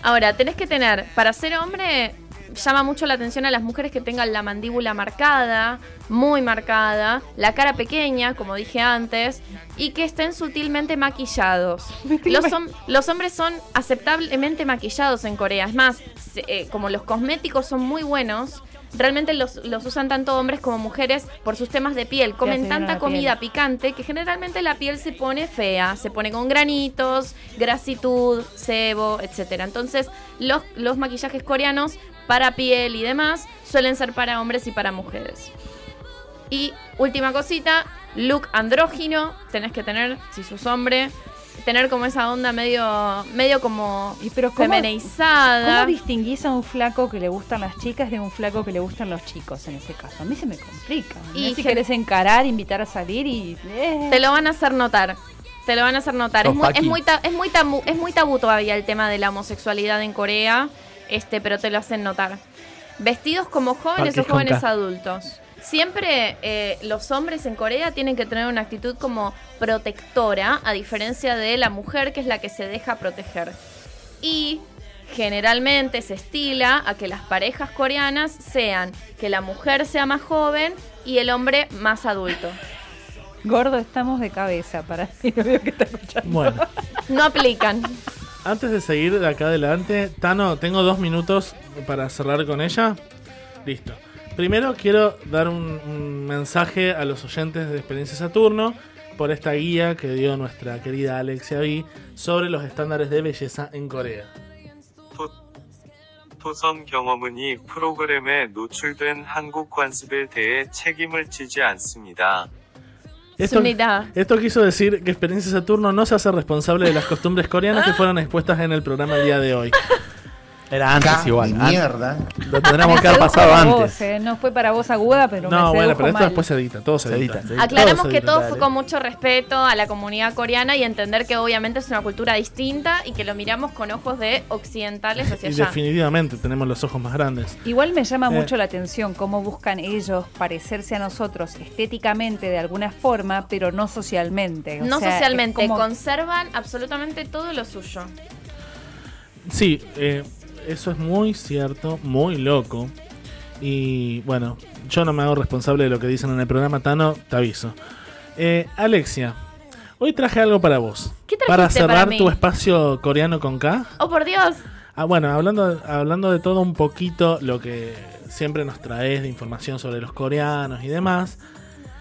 Ahora, tenés que tener, para ser hombre, llama mucho la atención a las mujeres que tengan la mandíbula marcada, muy marcada, la cara pequeña, como dije antes, y que estén sutilmente maquillados. Los, hom- los hombres son aceptablemente maquillados en Corea. Es más, se- eh, como los cosméticos son muy buenos, realmente los, los usan tanto hombres como mujeres por sus temas de piel. Comen tanta comida picante que generalmente la piel se pone fea, se pone con granitos, grasitud, sebo, etcétera. Entonces, los, los maquillajes coreanos para piel y demás suelen ser para hombres y para mujeres. Y última cosita, look andrógino, tenés que tener, si sos hombre, tener como esa onda medio, medio como pero ¿cómo- femenizada. ¿Cómo distinguís a un flaco que le gustan las chicas de un flaco que le gustan los chicos en ese caso? A mí se me complica. Y Y si querés encarar, invitar a salir y. eh. Te lo van a hacer notar. Te lo van a hacer notar. Es muy, es, muy ta- es, muy tabú, es muy tabú todavía el tema de la homosexualidad en Corea, este, pero te lo hacen notar. Vestidos como jóvenes o jóvenes Honka. adultos. Siempre eh, los hombres en Corea tienen que tener una actitud como protectora, a diferencia de la mujer que es la que se deja proteger. Y generalmente se estila a que las parejas coreanas sean que la mujer sea más joven y el hombre más adulto. Gordo, estamos de cabeza para mi novio que está escuchando. Bueno, No aplican. antes de seguir de acá adelante, Tano, tengo dos minutos para cerrar con ella. Listo. Primero quiero dar un, un mensaje a los oyentes de Experiencia Saturno por esta guía que dio nuestra querida Alexia B sobre los estándares de belleza en Corea. 토선 경험은이 프로그램에 노출된 한국 관습에 대해 책임을 지지 않습니다. Esto, Sumida. esto quiso decir que Experiencia Saturno no se hace responsable de las costumbres coreanas que fueron expuestas en el programa el día de hoy. Era antes igual. mierda. Lo tendríamos que haber pasado antes. voz, eh, No fue para voz aguda, pero No, me bueno, pero esto mal. después se edita, todo se, Se edita. edita, se edita. Aclaramos Todo se que edita, todo dale. fue con mucho respeto a la comunidad coreana y entender que obviamente es una cultura distinta y que lo miramos con ojos de occidentales hacia Y allá. definitivamente tenemos los ojos más grandes. Igual me llama Eh. mucho la atención cómo buscan ellos parecerse a nosotros estéticamente de alguna forma, pero no socialmente. O No sea, socialmente, como- conservan absolutamente todo lo suyo. Sí, eh, eso es muy cierto, muy loco. Y bueno, yo no me hago responsable de lo que dicen en el programa, Tano, te aviso. Eh, Alexia, hoy traje algo para vos. ¿Qué Para cerrar tu espacio coreano con K. Oh, por Dios. Ah, bueno, hablando, hablando de todo un poquito, lo que siempre nos traes de información sobre los coreanos y demás.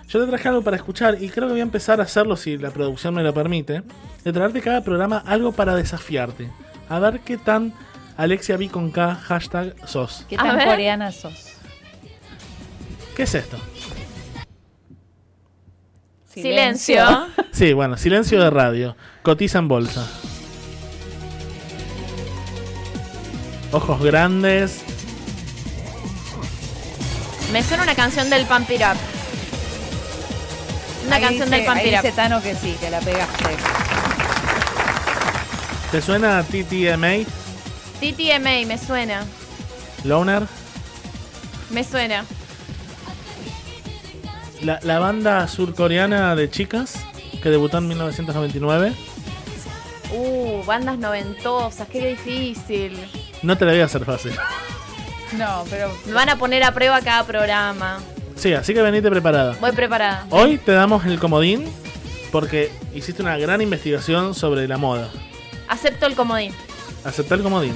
Yo te traje algo para escuchar y creo que voy a empezar a hacerlo si la producción me lo permite. De traerte cada programa algo para desafiarte. A ver qué tan Alexia B con K hashtag sos. ¿Qué A tan coreana sos? ¿Qué es esto? Silencio. Sí, bueno, silencio de radio. Cotiza en bolsa. Ojos grandes. Me suena una canción del Pump It Up. Una Ahí canción dice- del Pump ahí It Up. dice Tano que sí, que la pegaste. ¿Te suena TTMA? TTMA, me suena. Loner. Me suena. La, la banda surcoreana de chicas que debutó en 1999. Uh, bandas noventosas, qué difícil. No te la voy a hacer fácil. No, pero. Me van a poner a prueba cada programa. Sí, así que venite preparada. Voy preparada. Hoy te damos el comodín porque hiciste una gran investigación sobre la moda. Acepto el comodín. Aceptá el comodín.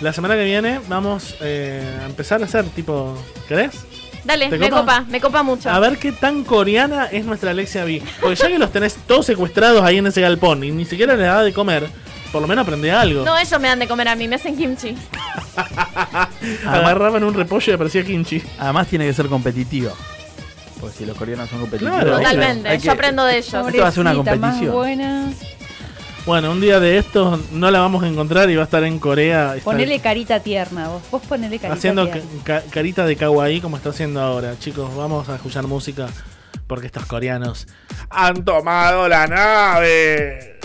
La semana que viene vamos eh, a empezar a hacer tipo. ¿Querés? Dale, ¿Te me copa? copa, me copa mucho. A ver qué tan coreana es nuestra Alexia B. Porque ya que los tenés todos secuestrados ahí en ese galpón y ni siquiera les da de comer, por lo menos aprende algo. No, ellos me dan de comer a mí, me hacen kimchi. Agarraban un repollo y aparecía kimchi. Además tiene que ser competitivo. Porque si los coreanos son competitivos. Claro. Totalmente, hay que- yo aprendo de ellos. Esto va a ser una más competición. buena. Bueno, un día de estos no la vamos a encontrar y va a estar en Corea. está Ponele carita tierna, vos. Vos ponele carita haciendo tierna. ca- carita de kawaii como está haciendo ahora. Chicos, vamos a escuchar música porque estos coreanos han tomado la nave.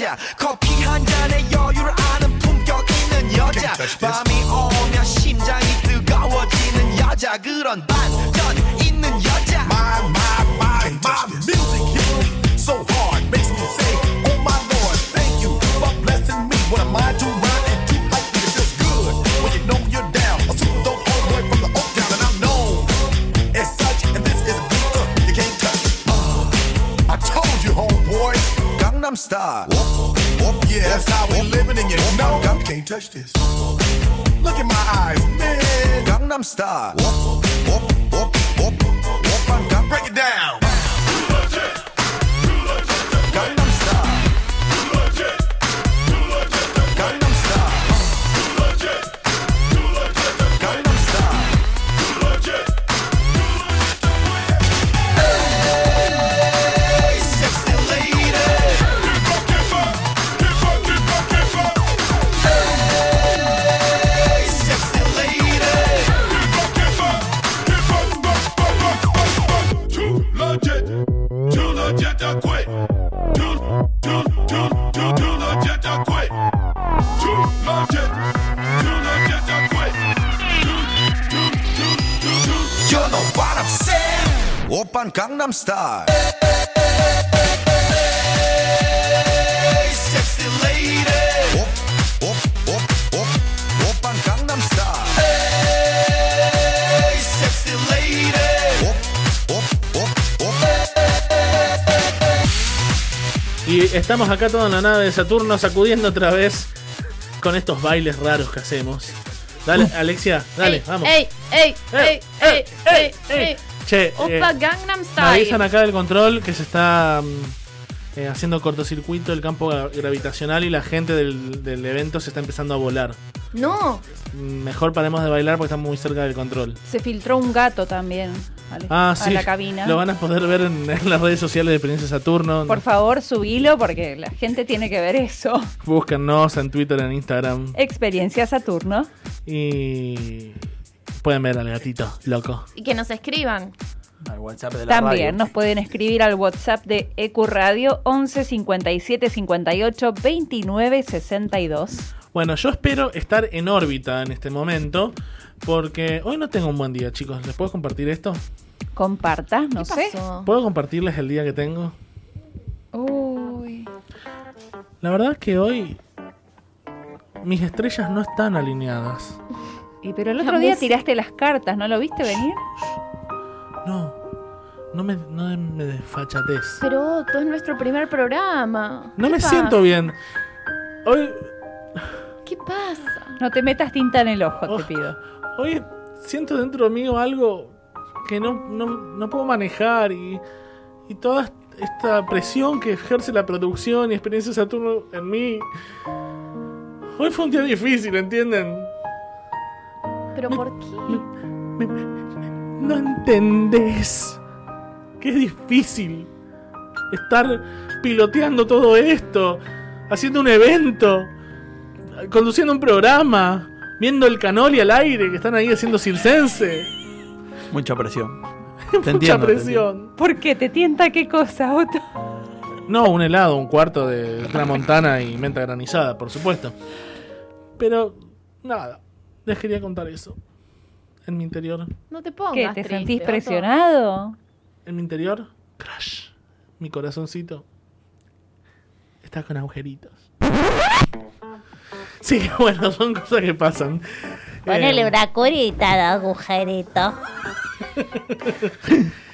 여자. 커피 한 잔에 여유를 아는 품격 있는 여자. 밤이 오면 심장이 뜨거워지는 여자. 그런 반전 있는 여자. My, my, my, Gangnam Style Yeah, that's how we living and you know can't touch this Look in my eyes, man Gangnam Style Break it down Y estamos acá toda en la nave de Saturno sacudiendo otra vez con estos bailes raros que hacemos. Dale, Alexia, dale, Ey, vamos. Ey, ey, ey, ey, ey, ey. Che, Opa eh, Gangnam me avisan Style. acá del control que se está mm, eh, haciendo cortocircuito el campo gra- gravitacional y la gente del, del evento se está empezando a volar. No, Mm, Mejor paremos de bailar porque estamos muy cerca del control. Se filtró un gato también Ale, Ah, a sí. la cabina. Lo van a poder ver en, en las redes sociales de Experiencia Saturno. Por favor, subilo porque la gente tiene que ver eso. Búsquennos en Twitter, en Instagram. Experiencia Saturno. Y pueden ver al gatito, loco. y que nos escriban. Al WhatsApp de la También radio. nos pueden escribir al WhatsApp de EQ Radio 11 57 58 29 62. Bueno, yo espero estar en órbita en este momento. Porque hoy no tengo un buen día, chicos. ¿Les puedo compartir esto? Comparta, no sé. ¿Puedo compartirles el día que tengo? Uy. La verdad es que hoy mis estrellas no están alineadas. Y pero el otro día tiraste las cartas, ¿no lo viste venir? No, no me, no me desfachatez. Pero Otto, es nuestro primer programa. No ¿Qué me pasa? siento bien. Hoy, ¿Qué pasa? No te metas tinta en el ojo, te pido. hoy siento dentro mío algo que no, no, no puedo manejar y, y toda esta presión que ejerce la producción y experiencia Saturno en mí. Hoy fue un día difícil, ¿entienden? ¿Pero por qué? No entendés que es difícil estar piloteando todo esto, haciendo un evento, conduciendo un programa, viendo el canoli al aire que están ahí haciendo circense. Mucha presión. Mucha entiendo, te presión. ¿Por qué? ¿Te tienta qué cosa, Otto? No, un helado, un cuarto de tramontana y menta granizada, por supuesto. Pero, nada, les quería contar eso. En mi interior. No te pongas ¿Qué? ¿Te triste, sentís Otto. presionado? En mi interior, crash. Mi corazoncito está con agujeritos. Sí, bueno, son cosas que pasan. Ponele Eh, una curita de agujerito.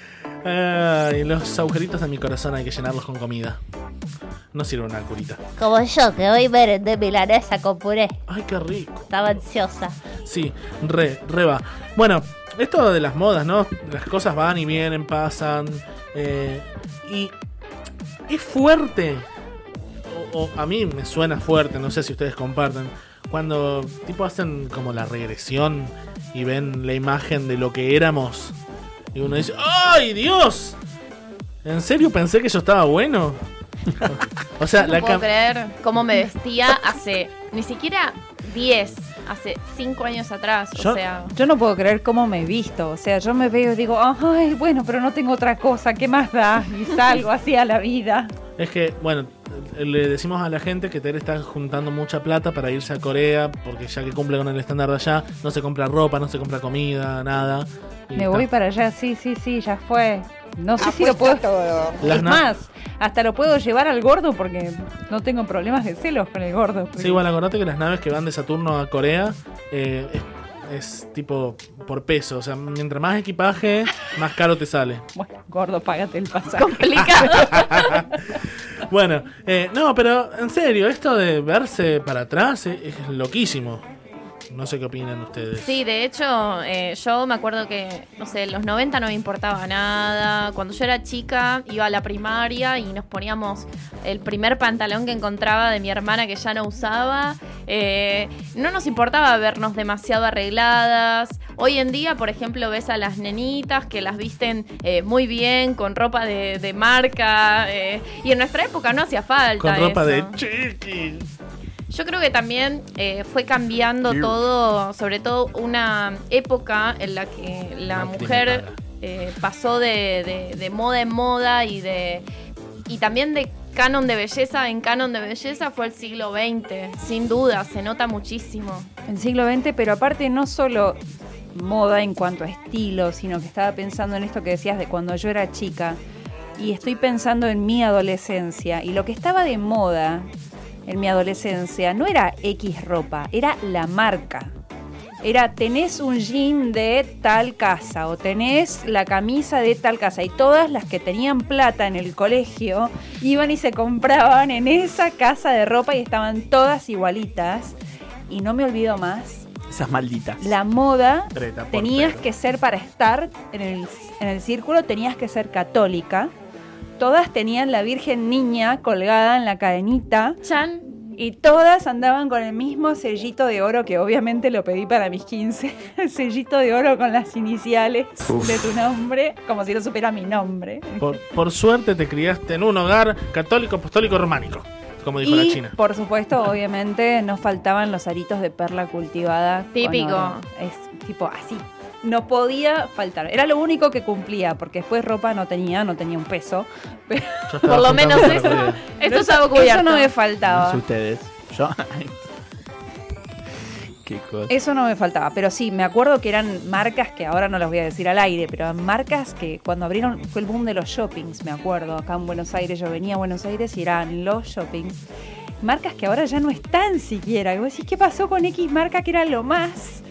ay, los agujeritos de mi corazón hay que llenarlos con comida. No sirve una curita. Como yo, que hoy merendé milanesa con puré. Ay, qué rico. Estaba ansiosa. Sí, re, re va. Bueno, esto de las modas, ¿no? Las cosas van y vienen, pasan. eh, y es fuerte. O, o a mí me suena fuerte, no sé si ustedes comparten. Cuando tipo hacen como la regresión y ven la imagen de lo que éramos. Y uno dice, ¡ay, Dios! ¿En serio pensé que yo estaba bueno? o sea, No la puedo creer cómo me vestía hace ni siquiera 10, hace 5 años atrás. Yo, o sea, yo no puedo creer cómo me he visto. O sea, yo me veo y digo, ay, bueno, pero no tengo otra cosa. ¿Qué más da? Y salgo así a la vida. Es que, bueno, le decimos a la gente que Tere está juntando mucha plata para irse a Corea, porque ya que cumple con el estándar de allá, no se compra ropa, no se compra comida, nada. Me está- voy para allá, sí, sí, sí, ya fue. No sé si lo puedo. Es más, hasta lo puedo llevar al gordo porque no tengo problemas de celos con el gordo. Sí, igual acordate que las naves que van de Saturno a Corea eh, es, tipo por peso. O sea, mientras más equipaje, más caro te sale. Bueno, gordo, págate el pasaje. Bueno, eh, no, pero en serio, esto de verse para atrás es, es loquísimo. No sé qué opinan ustedes. Sí, de hecho, eh, yo me acuerdo que, no sé, en los 90 no me importaba nada. Cuando yo era chica, iba a la primaria y nos poníamos el primer pantalón que encontraba de mi hermana que ya no usaba. Eh, no nos importaba vernos demasiado arregladas. Hoy en día, por ejemplo, ves a las nenitas que las visten eh, muy bien, con ropa de, de marca. y en nuestra época no hacía falta. Con ropa eso. de chiqui. Yo creo que también eh, fue cambiando Sí. todo, sobre todo una época en la que la mujer eh, pasó de, de- de moda en moda y de y también de canon de belleza en canon de belleza fue el siglo XX, sin duda, se nota muchísimo. El siglo XX, pero aparte no solo moda en cuanto a estilo, sino que estaba pensando en esto que decías de cuando yo era chica y estoy pensando en mi adolescencia y lo que estaba de moda en mi adolescencia no era X ropa, era la marca. Era, tenés un jean de tal casa o tenés la camisa de tal casa y todas las que tenían plata en el colegio iban y se compraban en esa casa de ropa y estaban todas igualitas. Y no me olvido más, Esas malditas. la moda tenías que ser para estar en el, en el círculo, tenías que ser católica. Todas tenían la Virgen Niña colgada en la cadenita. Chan. Y todas andaban con el mismo sellito de oro que obviamente lo pedí para mis 15. El sellito de oro con las iniciales Uf. de tu nombre, como si no supiera mi nombre. Por, por suerte te criaste en un hogar católico, apostólico, románico, como dijo y la China. por supuesto, obviamente, no faltaban los aritos de perla cultivada. Típico. Es tipo así. No podía faltar. Era lo único que cumplía, porque después ropa no tenía, no tenía un peso. Pero Por lo menos eso. eso, estaba cubierto. eso no me No faltaba. sé ustedes. Yo. Qué cosa. Eso no me faltaba, pero sí, me acuerdo que eran marcas que ahora no las voy a decir al aire, pero eran marcas que cuando abrieron, fue el boom de los shoppings, me acuerdo, acá en Buenos Aires, yo venía a Buenos Aires y eran los shoppings. Marcas que ahora ya no están siquiera. Y vos decís, ¿qué pasó con X marca que era lo más?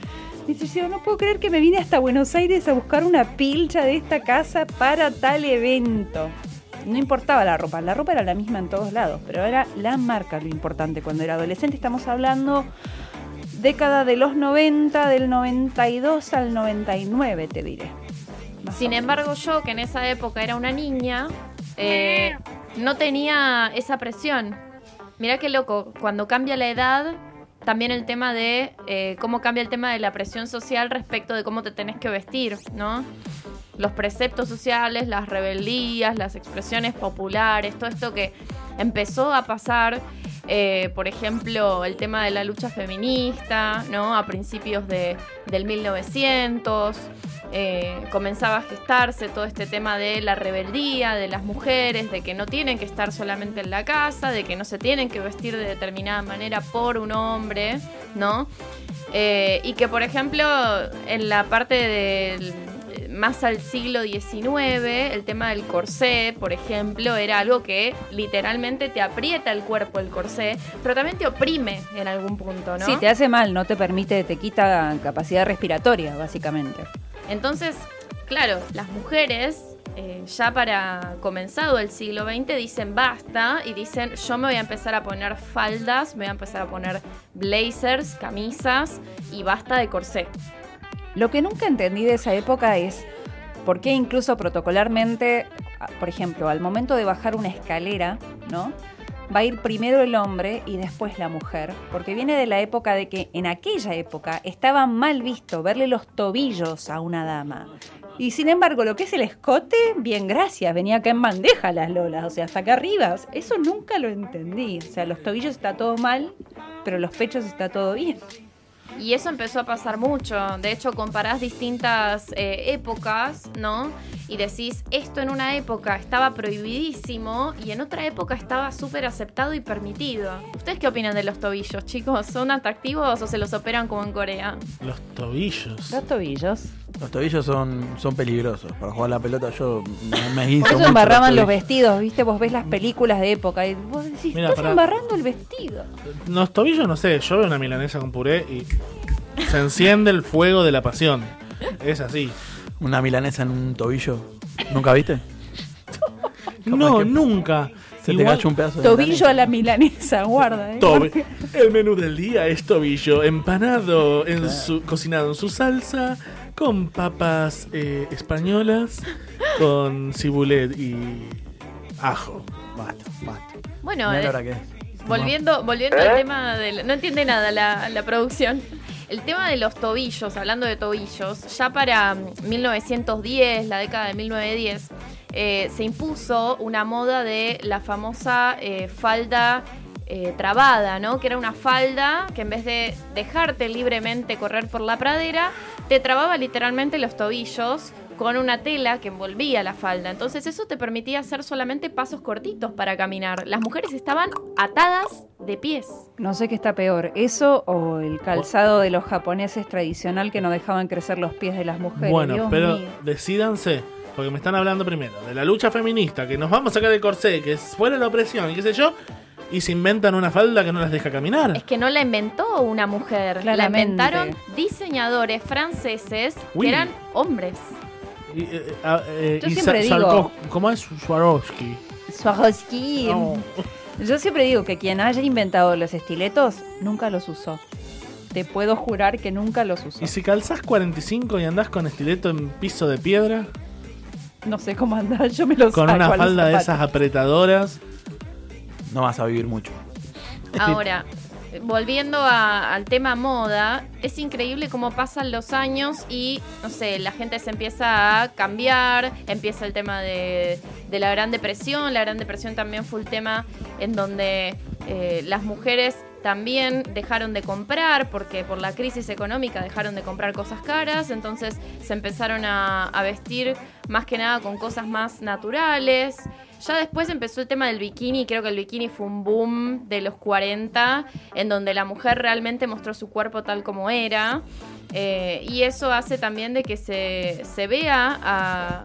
Y yo no puedo creer que me vine hasta Buenos Aires a buscar una pilcha de esta casa para tal evento. No importaba la ropa, la ropa era la misma en todos lados, pero era la marca lo importante. Cuando era adolescente estamos hablando década de los 90, del 92 al 99, te diré. Sin embargo, yo, que en esa época era una niña, eh, no tenía esa presión. Mirá qué loco, cuando cambia la edad, también el tema de eh, cómo cambia el tema de la presión social respecto de cómo te tenés que vestir, ¿no? Los preceptos sociales, las rebeldías, las expresiones populares, todo esto que empezó a pasar, eh, por ejemplo, el tema de la lucha feminista, ¿no? A principios de, del 1900, eh, comenzaba a gestarse todo este tema de la rebeldía de las mujeres, de que no tienen que estar solamente en la casa, de que no se tienen que vestir de determinada manera por un hombre, ¿no? Eh, y que, por ejemplo, en la parte del más al siglo XIX, el tema del corsé, por ejemplo, era algo que literalmente te aprieta el cuerpo el corsé, pero también te oprime en algún punto, ¿no? Sí, te hace mal, no te permite, te quita capacidad respiratoria, básicamente. Entonces, claro, las mujeres, eh, ya para comenzado el siglo XX, dicen basta y dicen yo me voy a empezar a poner faldas, me voy a empezar a poner blazers, camisas y basta de corsé. Lo que nunca entendí de esa época es por qué incluso protocolarmente, a- por ejemplo, al momento de bajar una escalera, ¿no? Va a ir primero el hombre y después la mujer, porque viene de la época de que en aquella época estaba mal visto verle los tobillos a una dama. Y sin embargo, lo que es el escote, bien gracias, venía acá en bandeja las lolas, o sea, hasta acá arriba. Eso nunca lo entendí. O sea, los tobillos está todo mal, pero los pechos está todo bien. Y eso empezó a pasar mucho. De hecho, comparás distintas eh, épocas, ¿no? Y decís, esto en una época estaba prohibidísimo y en otra época estaba súper aceptado y permitido. ¿Ustedes qué opinan de los tobillos, chicos? ¿Son atractivos o se los operan como en Corea? Los tobillos. Los tobillos. Los tobillos son, son peligrosos. Para jugar la pelota yo me, me guinzo Por eso mucho embarraban los vestidos, ¿viste? Vos ves las películas de época y vos decís, estás embarrando el vestido. Los tobillos, no sé, yo veo una milanesa con puré y se enciende el fuego de la pasión. Es así. Una milanesa en un tobillo. ¿Nunca viste? No, nunca. Se te cayó un pedazo de Tobillo a la milanesa, guarda, ¿eh? El menú del día es tobillo empanado, en su, cocinado en su salsa, con papas eh, españolas, con cibulet y ajo. Basta, basta. Bueno, Mirá la eh, hora que es. Volviendo, volviendo ¿Eh? al tema del. No entiende nada la, la producción. El tema de los tobillos, hablando de tobillos, ya para mm, 1910, la década de 1910, eh, se impuso una moda de la famosa eh, falda eh, trabada, ¿no? Que era una falda que en vez de dejarte libremente correr por la pradera, te trababa literalmente los tobillos con una tela que envolvía la falda. Entonces eso te permitía hacer solamente pasos cortitos para caminar. Las mujeres estaban atadas de pies. No sé qué está peor, eso o el calzado de los japoneses tradicional que no dejaban crecer los pies de las mujeres. Bueno, Dios pero mío. decídanse, porque me están hablando primero de la lucha feminista, que nos vamos a sacar el corsé, que es fuera la opresión y qué sé yo, y se inventan una falda que no las deja caminar. Es que no la inventó una mujer, la inventaron diseñadores franceses Uy. que eran hombres. Y, eh, ah, eh, Yo y siempre Sa- digo- ¿Cómo es Swarovski? Swarovski. No. Yo siempre digo que quien haya inventado los estiletos nunca los usó. Te puedo jurar que nunca los usó. ¿Y si calzás 45 y andás con estileto en piso de piedra? No sé cómo andar, yo me los Con saco una falda de esas apretadoras. No vas a vivir mucho. Ahora, volviendo a- al tema moda, es increíble cómo pasan los años y, no sé, la gente se empieza a cambiar, empieza el tema de, de la Gran Depresión, la Gran Depresión también fue un tema en donde eh, las mujeres también dejaron de comprar porque por la crisis económica dejaron de comprar cosas caras, entonces se empezaron a, vestir más que nada con cosas más naturales. Ya después empezó el tema del bikini creo que el bikini fue un boom de los 40, en donde la mujer realmente mostró su cuerpo tal como era. Eh, y eso hace también de que se, se vea a,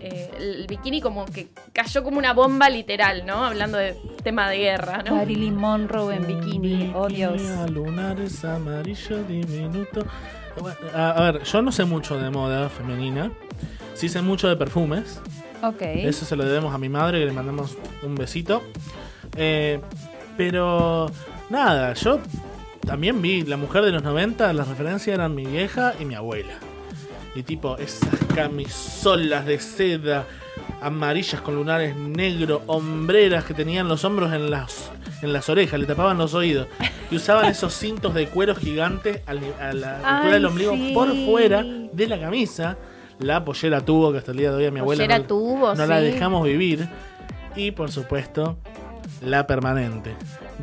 eh, el bikini como que cayó como una bomba literal, ¿no? Hablando de tema de guerra, ¿no? Marilyn Monroe en bikini, oh Dios. A lunares amarillo diminuto. Bueno, A, a ver, yo no sé mucho de moda femenina. Sí sé mucho de perfumes. Ok. Eso se lo debemos a mi madre, que le mandamos un besito. Eh, pero nada, yo también vi La Mujer de los 90, las referencias eran mi vieja y mi abuela. Y tipo, esas camisolas de seda amarillas con lunares negros, hombreras que tenían los hombros en las, en las orejas, le tapaban los oídos. Y usaban esos cintos de cuero gigantes al a la altura Ay, del ombligo sí. por fuera de la camisa. La pollera tubo, que hasta el día de hoy a mi abuela no, tubo, no la dejamos vivir. Y por supuesto, la permanente.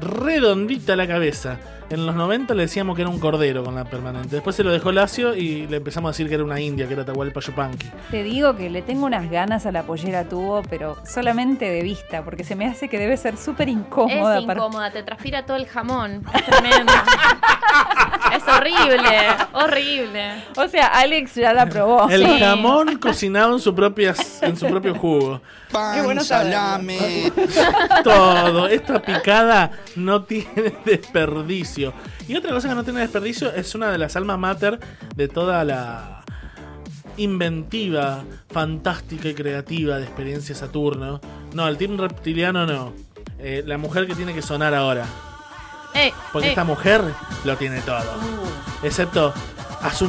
Redondita la cabeza. En los 90 le decíamos que era un cordero con la permanente. Después se lo dejó lacio y le empezamos a decir que era una india, que era Tahualpa Yupanqui. Te digo que le tengo unas ganas a la pollera tubo, pero solamente de vista, porque se me hace que debe ser súper incómoda. Es para- incómoda, te transpira todo el jamón. Es tremendo. es horrible, horrible. O sea, Alex ya la probó. El Sí. jamón cocinado en su, propia, en su propio jugo. Qué bueno salame. Todo. Esta picada no tiene desperdicio. Y otra cosa que no tiene desperdicio es una de las almas mater de toda la inventiva, fantástica y creativa de experiencia Saturno. No, el team reptiliano no. Eh, la mujer que tiene que sonar ahora. Eh, Porque eh. esta mujer lo tiene todo. Excepto a su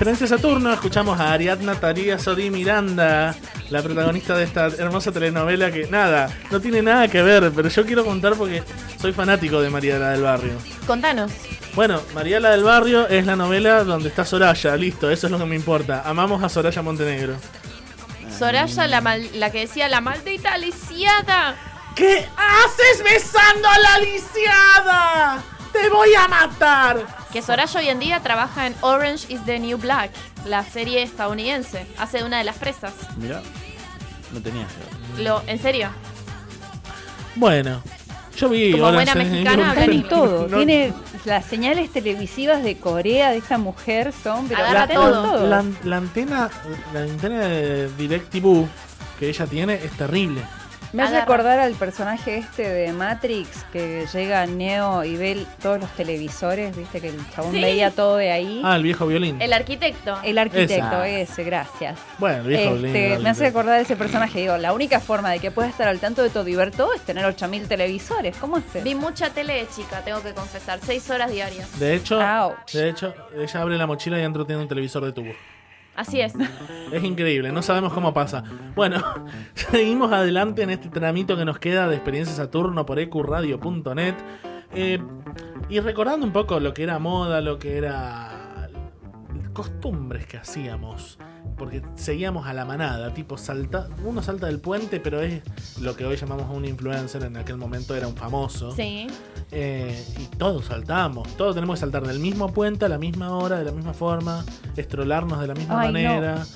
Experiencia Saturno escuchamos a Ariadna Taría Sodi Miranda, la protagonista de esta hermosa telenovela que nada, no tiene nada que ver, pero yo quiero contar porque soy fanático de Mariela del Barrio. Contanos. Bueno, Mariela del Barrio es la novela donde está Soraya, listo, eso es lo que me importa. Amamos a Soraya Montenegro. Soraya, la, mal- la que decía la maldita lisiada. ¿Qué haces besando a la lisiada? ¡Te voy a matar! Que Soraya hoy en día trabaja en Orange is the New Black, la serie estadounidense. Hace de una de las fresas. Mirá, no tenía. Lo, ¿En serio? Bueno, yo vi. Como Orange buena mexicana, en todo. No- Tiene las señales televisivas de Corea de esta mujer son, pero todo. La, la antena, la antena de DirecTV que ella tiene es terrible. Me hace Agarra. acordar al personaje este de Matrix que llega a Neo y ve todos los televisores, viste que el chabón Sí. veía todo de ahí. Ah, el viejo violín. El arquitecto. El arquitecto, Esa. ese, gracias. Bueno, el viejo Este, violín. me hace acordar de ese personaje. Digo, la única forma de que pueda estar al tanto de todo y ver todo es tener 8000 televisores. ¿Cómo hace? Vi mucha tele de chica, tengo que confesar. Seis horas diarias. De hecho, Ouch. de hecho, ella abre la mochila y dentro tiene un televisor de tubo. Así es. Es increíble, no sabemos cómo pasa. Bueno, seguimos adelante en este tramito que nos queda de Experiencia Saturno por ecuradio.net. Eh, y recordando un poco lo que era moda, lo que era costumbres que hacíamos. Porque seguíamos a la manada, tipo salta, uno salta del puente, pero es lo que hoy llamamos un influencer, en aquel momento era un famoso. Sí. Eh, y todos saltamos, todos tenemos que saltar del mismo puente a la misma hora, de la misma forma, estrolarnos de la misma Ay, no. manera.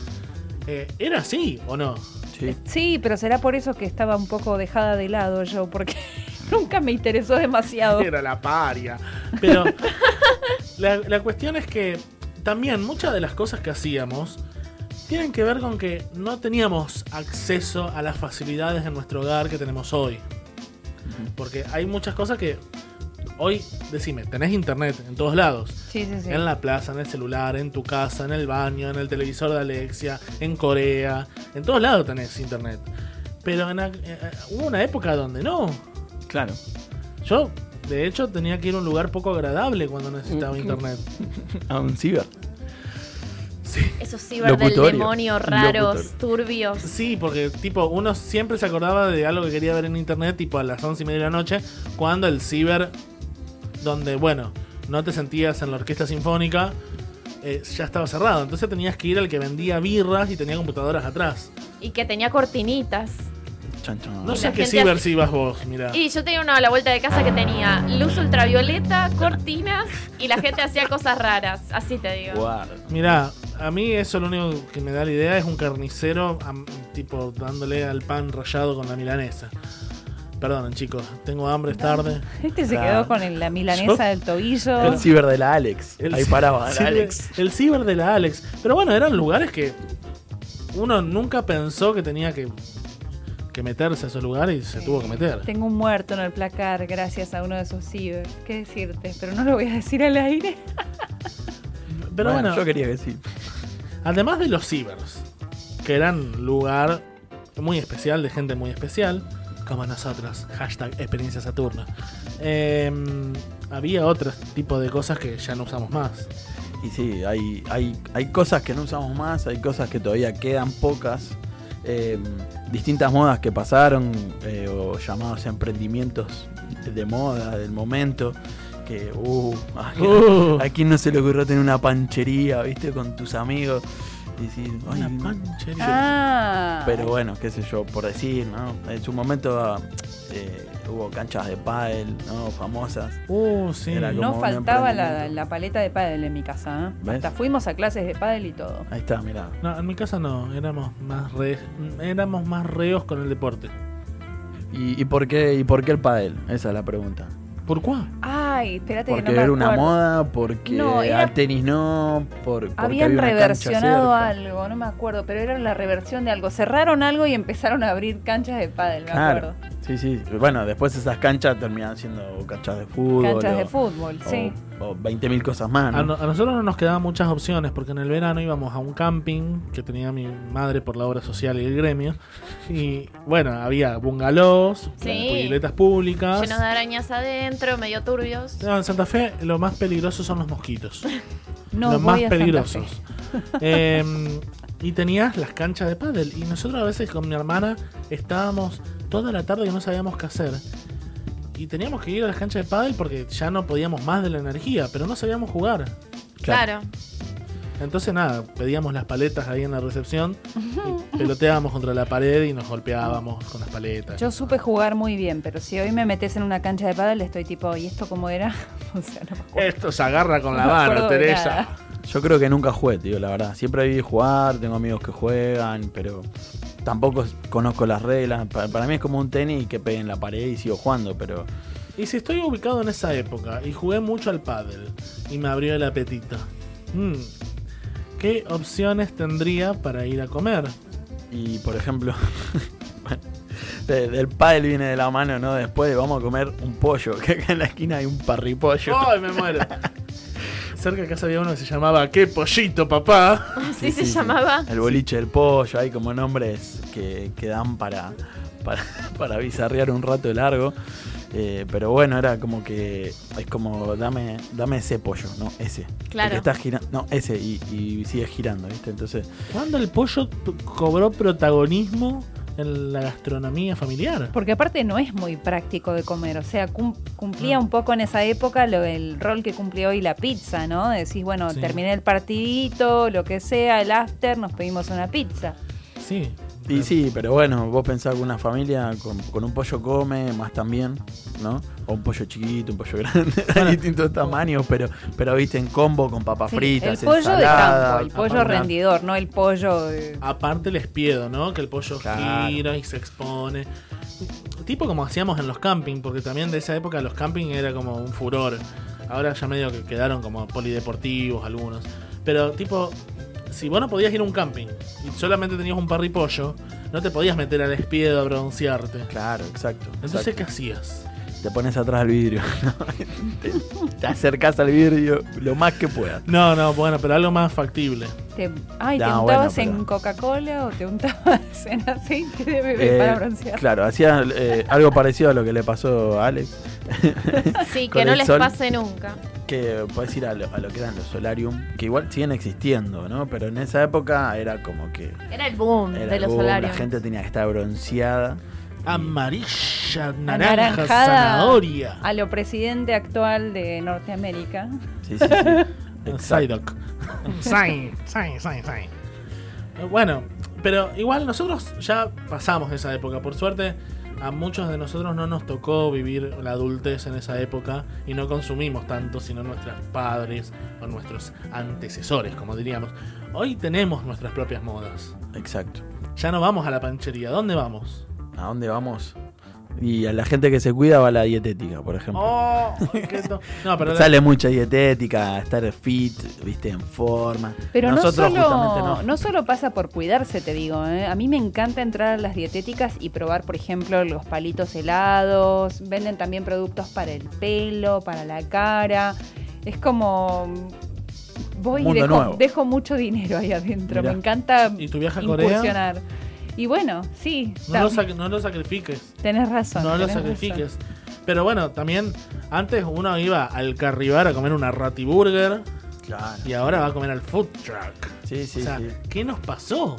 Eh, ¿Era así o no? Sí. Sí, pero será por eso que estaba un poco dejada de lado yo, porque nunca me interesó demasiado. Era la paria. Pero la, la cuestión es que también muchas de las cosas que hacíamos tienen que ver con que no teníamos acceso a las facilidades en nuestro hogar que tenemos hoy. Porque hay muchas cosas que hoy, decime, tenés internet en todos lados. Sí, sí, sí. En la plaza, en el celular, en tu casa, en el baño, en el televisor de Alexia, en Corea. En todos lados tenés internet. Pero en, a- eh, hubo una época donde no. Claro. Yo, de hecho, tenía que ir a un lugar poco agradable cuando necesitaba internet. A un ciber. Esos ciber del demonio raros, Locutorio. turbios. Sí, porque tipo, uno siempre se acordaba de algo que quería ver en internet, tipo a las once y media de la noche, cuando el ciber, donde, bueno, no te sentías en la orquesta sinfónica, eh, ya estaba cerrado. Entonces tenías que ir al que vendía birras y tenía computadoras atrás. Y que tenía cortinitas. No sé qué ciber si ibas vos, mira. Y yo tenía uno a la vuelta de casa que tenía luz ultravioleta, cortinas y la gente hacía cosas raras. Así te digo. Mira, a mí eso lo único que me da la idea es un carnicero tipo dándole al pan rallado con la milanesa. Perdonen chicos, tengo hambre, es tarde. Este se Ah. quedó con el- la milanesa Yo- del tobillo. El ciber de la Alex. El Ahí paraba, ciber- Alex. El ciber de la Alex. Pero bueno, eran lugares que uno nunca pensó que tenía que, que meterse a esos lugares y se tuvo que meter. Tengo un muerto en el placar gracias a uno de esos ciber. ¿Qué decirte? Pero no lo voy a decir al aire. Pero Bueno, bueno, yo quería que sí. Además de los cibers, que eran lugar muy especial, de gente muy especial, como nosotros, hashtag experiencia Saturno, eh, había otro tipo de cosas que ya no usamos más. Y sí, hay, hay, hay cosas que no usamos más, hay cosas que todavía quedan pocas. eh, distintas modas que pasaron, eh, o llamados emprendimientos de moda del momento. Que, uh, a, Uh. a quién no se le ocurrió tener una panchería, viste, con tus amigos. Y decir, Una "Ay, panchería. Ah. Pero bueno, qué sé yo, por decir, ¿no? En su momento eh, hubo canchas de pádel, ¿no? Famosas. Uh, sí. No faltaba la, paleta de pádel en mi casa. ¿eh? Hasta fuimos a clases de pádel y todo. Ahí está, mirá. No, en mi casa no, éramos más, re- éramos más reos con el deporte. ¿Y, y por qué, ¿Y por qué el pádel? Esa es la pregunta. ¿Por cuál? Ay, espérate Porque que no me era una moda, porque No, era- al tenis no, por, porque Habían había una reversionado algo, no me acuerdo, pero era la reversión de algo. Cerraron algo y empezaron a abrir canchas de pádel, me Claro. acuerdo. Sí, sí. Bueno, después esas canchas terminan siendo canchas de fútbol. Canchas o- de fútbol, o- sí. O 20.000 cosas más, A, ¿no? a nosotros no nos quedaban muchas opciones porque en el verano íbamos a un camping que tenía mi madre por la obra social y el gremio. Y bueno, había bungalows, Sí. piletas públicas. Llenos de arañas adentro, medio turbios. No, en Santa Fe lo más peligroso son los mosquitos. No los voy más a Santa peligrosos. Em, y tenías las canchas de pádel. Y nosotros a veces con mi hermana estábamos toda la tarde y no sabíamos qué hacer. Y teníamos que ir a las canchas de pádel porque ya no podíamos más de la energía, pero no sabíamos jugar. Claro. Entonces nada, pedíamos las paletas ahí en la recepción, y peloteábamos contra la pared y nos golpeábamos con las paletas. Yo supe jugar muy bien, pero si hoy me metes en una cancha de pádel estoy tipo, ¿y esto cómo era? o sea, no me acuerdo. Esto se agarra con la No me mano, acuerdo de Teresa. nada. Yo creo que nunca jugué, tío, la verdad. Siempre vi jugar, tengo amigos que juegan, pero tampoco conozco las reglas. Pa- Para, mí es como un tenis que pegue en la pared y sigo jugando, pero Y si estoy ubicado en esa época y jugué mucho al pádel y me abrió el apetito, mm, ¿qué opciones tendría para ir a comer? Y por ejemplo, del pádel viene de la mano, ¿no? Después de vamos a comer un pollo, que acá en la esquina hay un parripollo. ¡Ay, me muero! Cerca de casa había uno que se llamaba ¿Qué pollito, papá? Así se llamaba. El boliche del pollo, hay como nombres que, que dan para, para, para bizarrear un rato largo. Eh, pero bueno, era como que es como dame, dame ese pollo, no ese. El Claro. Que está girando, no, ese, y, y sigue girando, ¿viste? Entonces, ¿Cuándo el pollo cobró protagonismo en la gastronomía familiar? Porque aparte no es muy práctico de comer, o sea, cum- cumplía un poco en esa época lo, el rol que cumplió hoy la pizza, ¿no? Decís, bueno, Sí. terminé el partidito, lo que sea, el after, nos pedimos una pizza. Sí. Y sí, pero bueno, vos pensás que una familia con, con un pollo come, más también, ¿no? O un pollo chiquito, un pollo grande, hay distintos tamaños, pero, pero viste en combo con papas Sí, fritas, el pollo de campo, el pollo aparte- rendidor, no el pollo de... Aparte el espiedo, ¿no? Que el pollo Claro. gira y se expone. Tipo como hacíamos en los camping, porque también de esa época los camping era como un furor. Ahora ya medio que quedaron como polideportivos algunos. Pero tipo, si vos no podías ir a un camping y solamente tenías un parripollo, no te podías meter al espiedo a broncearte. Claro, exacto. Entonces, exacto. ¿qué hacías? Te pones atrás del vidrio. ¿no? te, te acercás al vidrio lo más que puedas. No, no, bueno, pero algo más factible. Te, ay, ¿te No, untabas bueno, en Coca-Cola o te untabas en aceite de bebé Eh, para broncear? Claro, hacía eh, algo parecido a lo que le pasó a Alex. Sí, que no les sol. pase nunca. Que puedes ir a lo, a lo que eran los solarium, que igual siguen existiendo, ¿no? Pero en esa época era como que. Era el boom Era de los boom, solarios. La gente tenía que estar bronceada. Amarilla, naranja, zanahoria. a lo presidente actual de Norteamérica. Sí, sí, sí. Psyduck. Sign, sign, sign, sign. Eh, Bueno, pero igual nosotros ya pasamos esa época. Por suerte, a muchos de nosotros no nos tocó vivir la adultez en esa época y no consumimos tanto, sino nuestros padres o nuestros antecesores, como diríamos. Hoy tenemos nuestras propias modas. Exacto. Ya no vamos a la panchería. ¿Dónde vamos? ¿A dónde vamos? Y a la gente que se cuida va a la dietética, por ejemplo. Oh, no, pero la- Sale mucha dietética, estar fit, viste, en forma. Pero Nosotros no, justamente solo, no. no solo pasa por cuidarse, te digo. ¿eh? A mí me encanta entrar a las dietéticas y probar, por ejemplo, los palitos helados. Venden también productos para el pelo, para la cara. Es como... Voy y dejo, nuevo. dejo mucho dinero ahí adentro. Mirá. Me encanta ¿Y tu viaje a Corea? Y bueno, sí. No lo, no lo sacrifiques. Tenés razón. No lo sacrifiques. Pero bueno, también antes uno iba al Carribar a comer una Ratiburger Claro. y ahora va a comer al Food Truck. Sí, sí, o sea, sí. ¿qué nos pasó?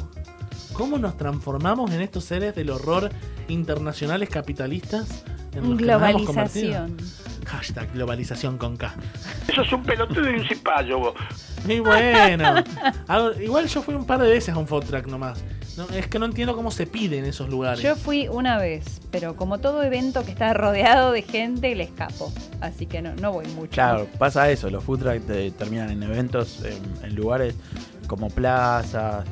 ¿Cómo nos transformamos en estos seres del horror internacionales capitalistas? En los que nos hemos convertido? Globalización. Hashtag globalización con K. Eso es un pelotudo y un cipallo, vos. Muy bueno. Algo- igual yo fui un par de veces a un food truck nomás. No, es que no entiendo cómo se pide en esos lugares. Yo fui una vez, pero como todo evento que está rodeado de gente, le escapo. Así que no, no voy mucho. Claro, pasa eso, los food trucks te- terminan en eventos, en, en lugares como plazas,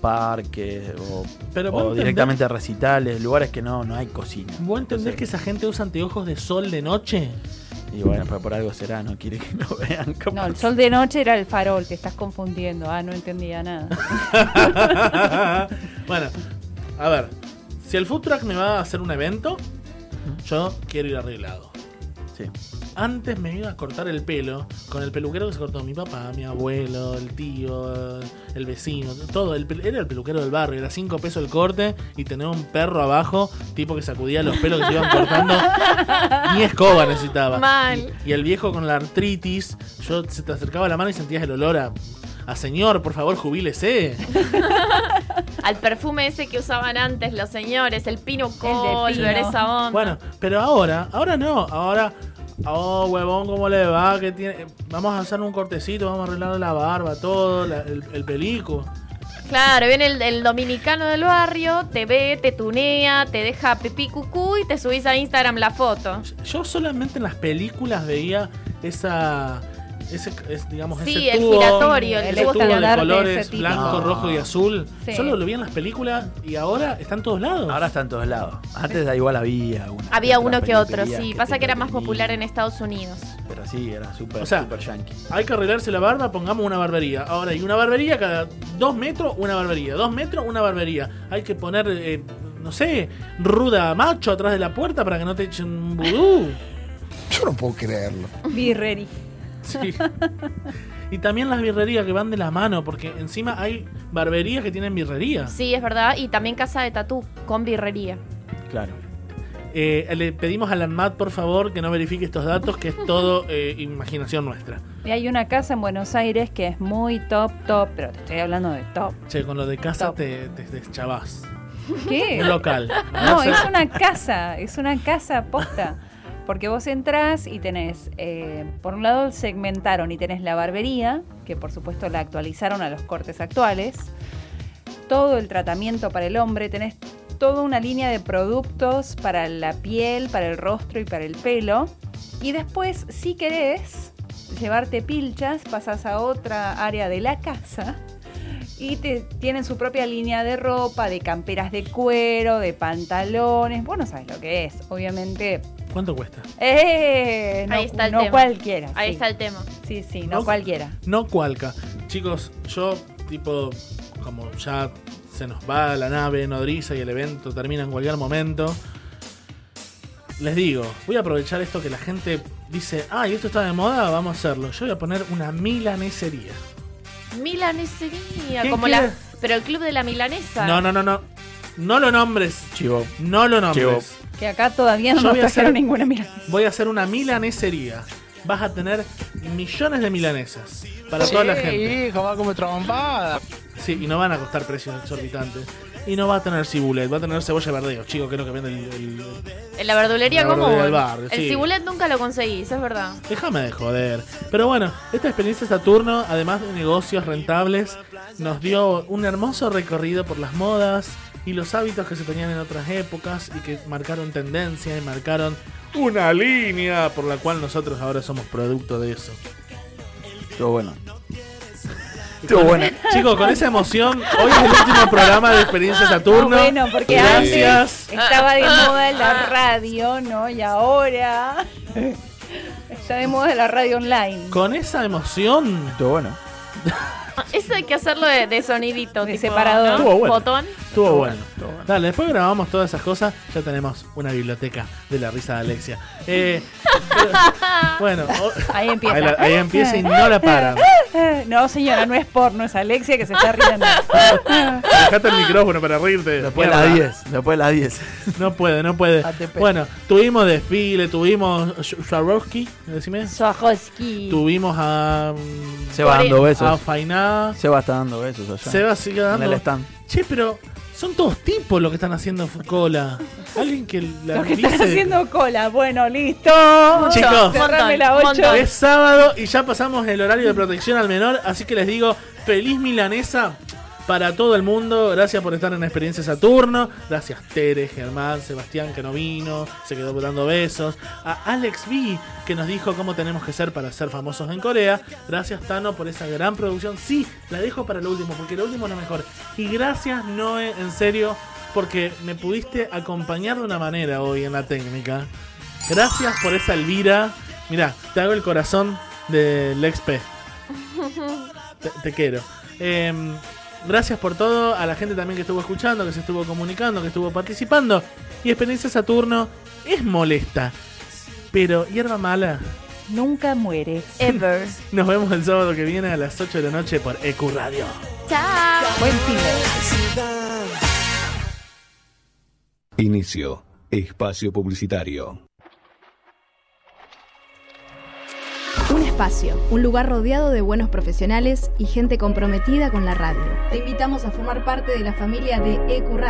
parques o, Pero o vos entendés- directamente recitales, lugares que no, no hay cocina. ¿Vos entendés Entonces, que esa gente usa anteojos de sol de noche? Y bueno, pero por algo será, no quiere que lo vean. como- No, el sol de noche era el farol, te estás confundiendo. Ah, no entendía nada. bueno, a ver. Si el food truck me va a hacer un evento, yo quiero ir arreglado. Sí. Antes me iba a cortar el pelo con el peluquero que se cortó mi papá, mi abuelo, el tío, el vecino, todo. El era el peluquero del barrio, era 5 pesos el corte y tener un perro abajo, tipo que sacudía los pelos que se iban cortando. Ni escoba necesitaba. Mal. Y, y el viejo con la artritis, yo se te acercaba la mano y sentías el olor a, a señor, por favor, jubílese. Al perfume ese que usaban antes los señores, el pino pino. esa onda. Bueno, pero ahora, ahora no, ahora Oh, huevón, ¿cómo le va? ¿Qué tiene? Vamos a hacer un cortecito, vamos a arreglar la barba, todo, la- el, el pelico. Claro, viene el, el dominicano del barrio, te ve, te tunea, te deja pipí cucú y te subís a Instagram la foto. Yo solamente en las películas veía esa. Ese, es, digamos, Sí, ese el tubo, giratorio, el ese tubo de de colores tipo. blanco, No. rojo y azul. Sí. Solo lo vi en las películas y ahora está en todos lados. Ahora está en todos lados. Antes da igual había una. Había uno que otro, sí. que Pasa que era más popular en Estados Unidos. Pero sí, era súper O sea, super yankee. Hay que arreglarse la barba, pongamos una barbería. Ahora, y una barbería cada dos metros, una barbería. Dos metros, una barbería. Hay que poner, eh, no sé, ruda macho atrás de la puerta para que no te echen un vudú. Yo no puedo creerlo. Birreri. Sí. Y también las birrerías que van de la mano, porque encima hay barberías que tienen birrería. Sí, es verdad. Y también casa de tatú con birrería. Claro. Eh, le pedimos a la ANMAT, por favor, que no verifique estos datos, que es todo eh, imaginación nuestra. Y hay una casa en Buenos Aires que es muy top, top, pero te estoy hablando de top. Che, con lo de casa te, te deschavás. ¿Qué? Un local. No, O sea, es una casa, es una casa posta. Porque vos entrás y tenés, eh, por un lado segmentaron y tenés la barbería, que por supuesto la actualizaron a los cortes actuales, todo el tratamiento para el hombre, tenés toda una línea de productos para la piel, para el rostro y para el pelo. Y después, si querés llevarte pilchas, pasas a otra área de la casa y te, tienen su propia línea de ropa, de camperas de cuero, de pantalones. Vos no sabes lo que es, obviamente. ¿Cuánto cuesta? Eh, no, Ahí está el no tema. cualquiera. Ahí sí. está el tema. Sí, sí, no, No- cualquiera. No cualca. Chicos, yo, tipo, como ya se nos va la nave nodriza y el evento termina en cualquier momento, les digo, voy a aprovechar esto que la gente dice, ah, y esto está de moda, vamos a hacerlo. Yo voy a poner una milanesería. Milanesería, ¿Quién como quiere? la. Pero el club de la milanesa. No, no, no, no. No lo nombres. Chivo. No lo nombres. Chivo. Que acá todavía no Yo nos voy a trajeron hacer- ninguna mira. Voy a hacer una milanesería. Vas a tener millones de milanesas para toda la gente. hijo, va como trompada. Sí, y no van a costar precios exorbitantes. Y no va a tener cibulet, va a tener cebolla verdeo, chico, que es lo que vende el. el- En la verdulería La verdulería del barrio, El sí. cibulet nunca lo conseguís, es verdad. Déjame de joder. Pero bueno, esta experiencia Saturno, además de negocios rentables, nos dio un hermoso recorrido por las modas y los hábitos que se tenían en otras épocas y que marcaron tendencia y marcaron una línea por la cual nosotros ahora somos producto de eso. Estuvo bueno. Estuvo bueno. Chicos, con esa emoción, hoy es el último programa de Experiencia Saturno. Ah, bueno, porque Gracias. antes estaba de moda la radio, ¿no? Y ahora está de moda la radio online. Con esa emoción. Estuvo bueno. Eso hay que hacerlo de, de sonidito, De tipo, separador. ¿no? Estuvo bueno. Botón. Estuvo bueno. Dale, después grabamos todas esas cosas. Ya tenemos una biblioteca de la risa de Alexia. Eh, pero- bueno, Ahí empieza. Ahí, la- ahí empieza y no la paran. No, señora, no es porno, es Alexia que se está riendo. Dejate el micrófono para reírte. Después de Mierda. las 10. Después de las 10. No puede, no puede. ATP. Bueno, tuvimos desfile, tuvimos Swarovski, decime. Swarovski. Tuvimos a. Se va dando A besos. Fainá. Se va está dando besos allá. Se va sigue dando. En el stand. Che, pero son todos tipos los que están haciendo cola. Alguien que la Los que están dice- haciendo cola. Bueno, listo. Chicos, cerrame la 8. Es sábado y ya pasamos el horario de protección al menor, así que les digo, feliz milanesa para todo el mundo. Gracias por estar en Experiencia Saturno. Gracias Tere, Germán, Sebastián que no vino, se quedó dando besos. A Alex B que nos dijo cómo tenemos que ser para ser famosos en Corea. Gracias Tano por esa gran producción. Sí, la dejo para lo último porque lo último es lo mejor. Y gracias Noé, en serio, porque me pudiste acompañar de una manera hoy en la técnica. Gracias por esa Elvira. Mira, te hago el corazón del XP. Te, te quiero. Em, gracias por todo. A la gente también que estuvo escuchando, que se estuvo comunicando, que estuvo participando. Y Experiencia Saturno es molesta. Pero hierba mala. Nunca muere. Ever. Nos vemos el sábado que viene a las 8 de la noche por EQ Radio. Chao. Buen fin Inicio. Espacio publicitario. Un lugar rodeado de buenos profesionales y gente comprometida con la radio. Te invitamos a formar parte de la familia de EcuRadio.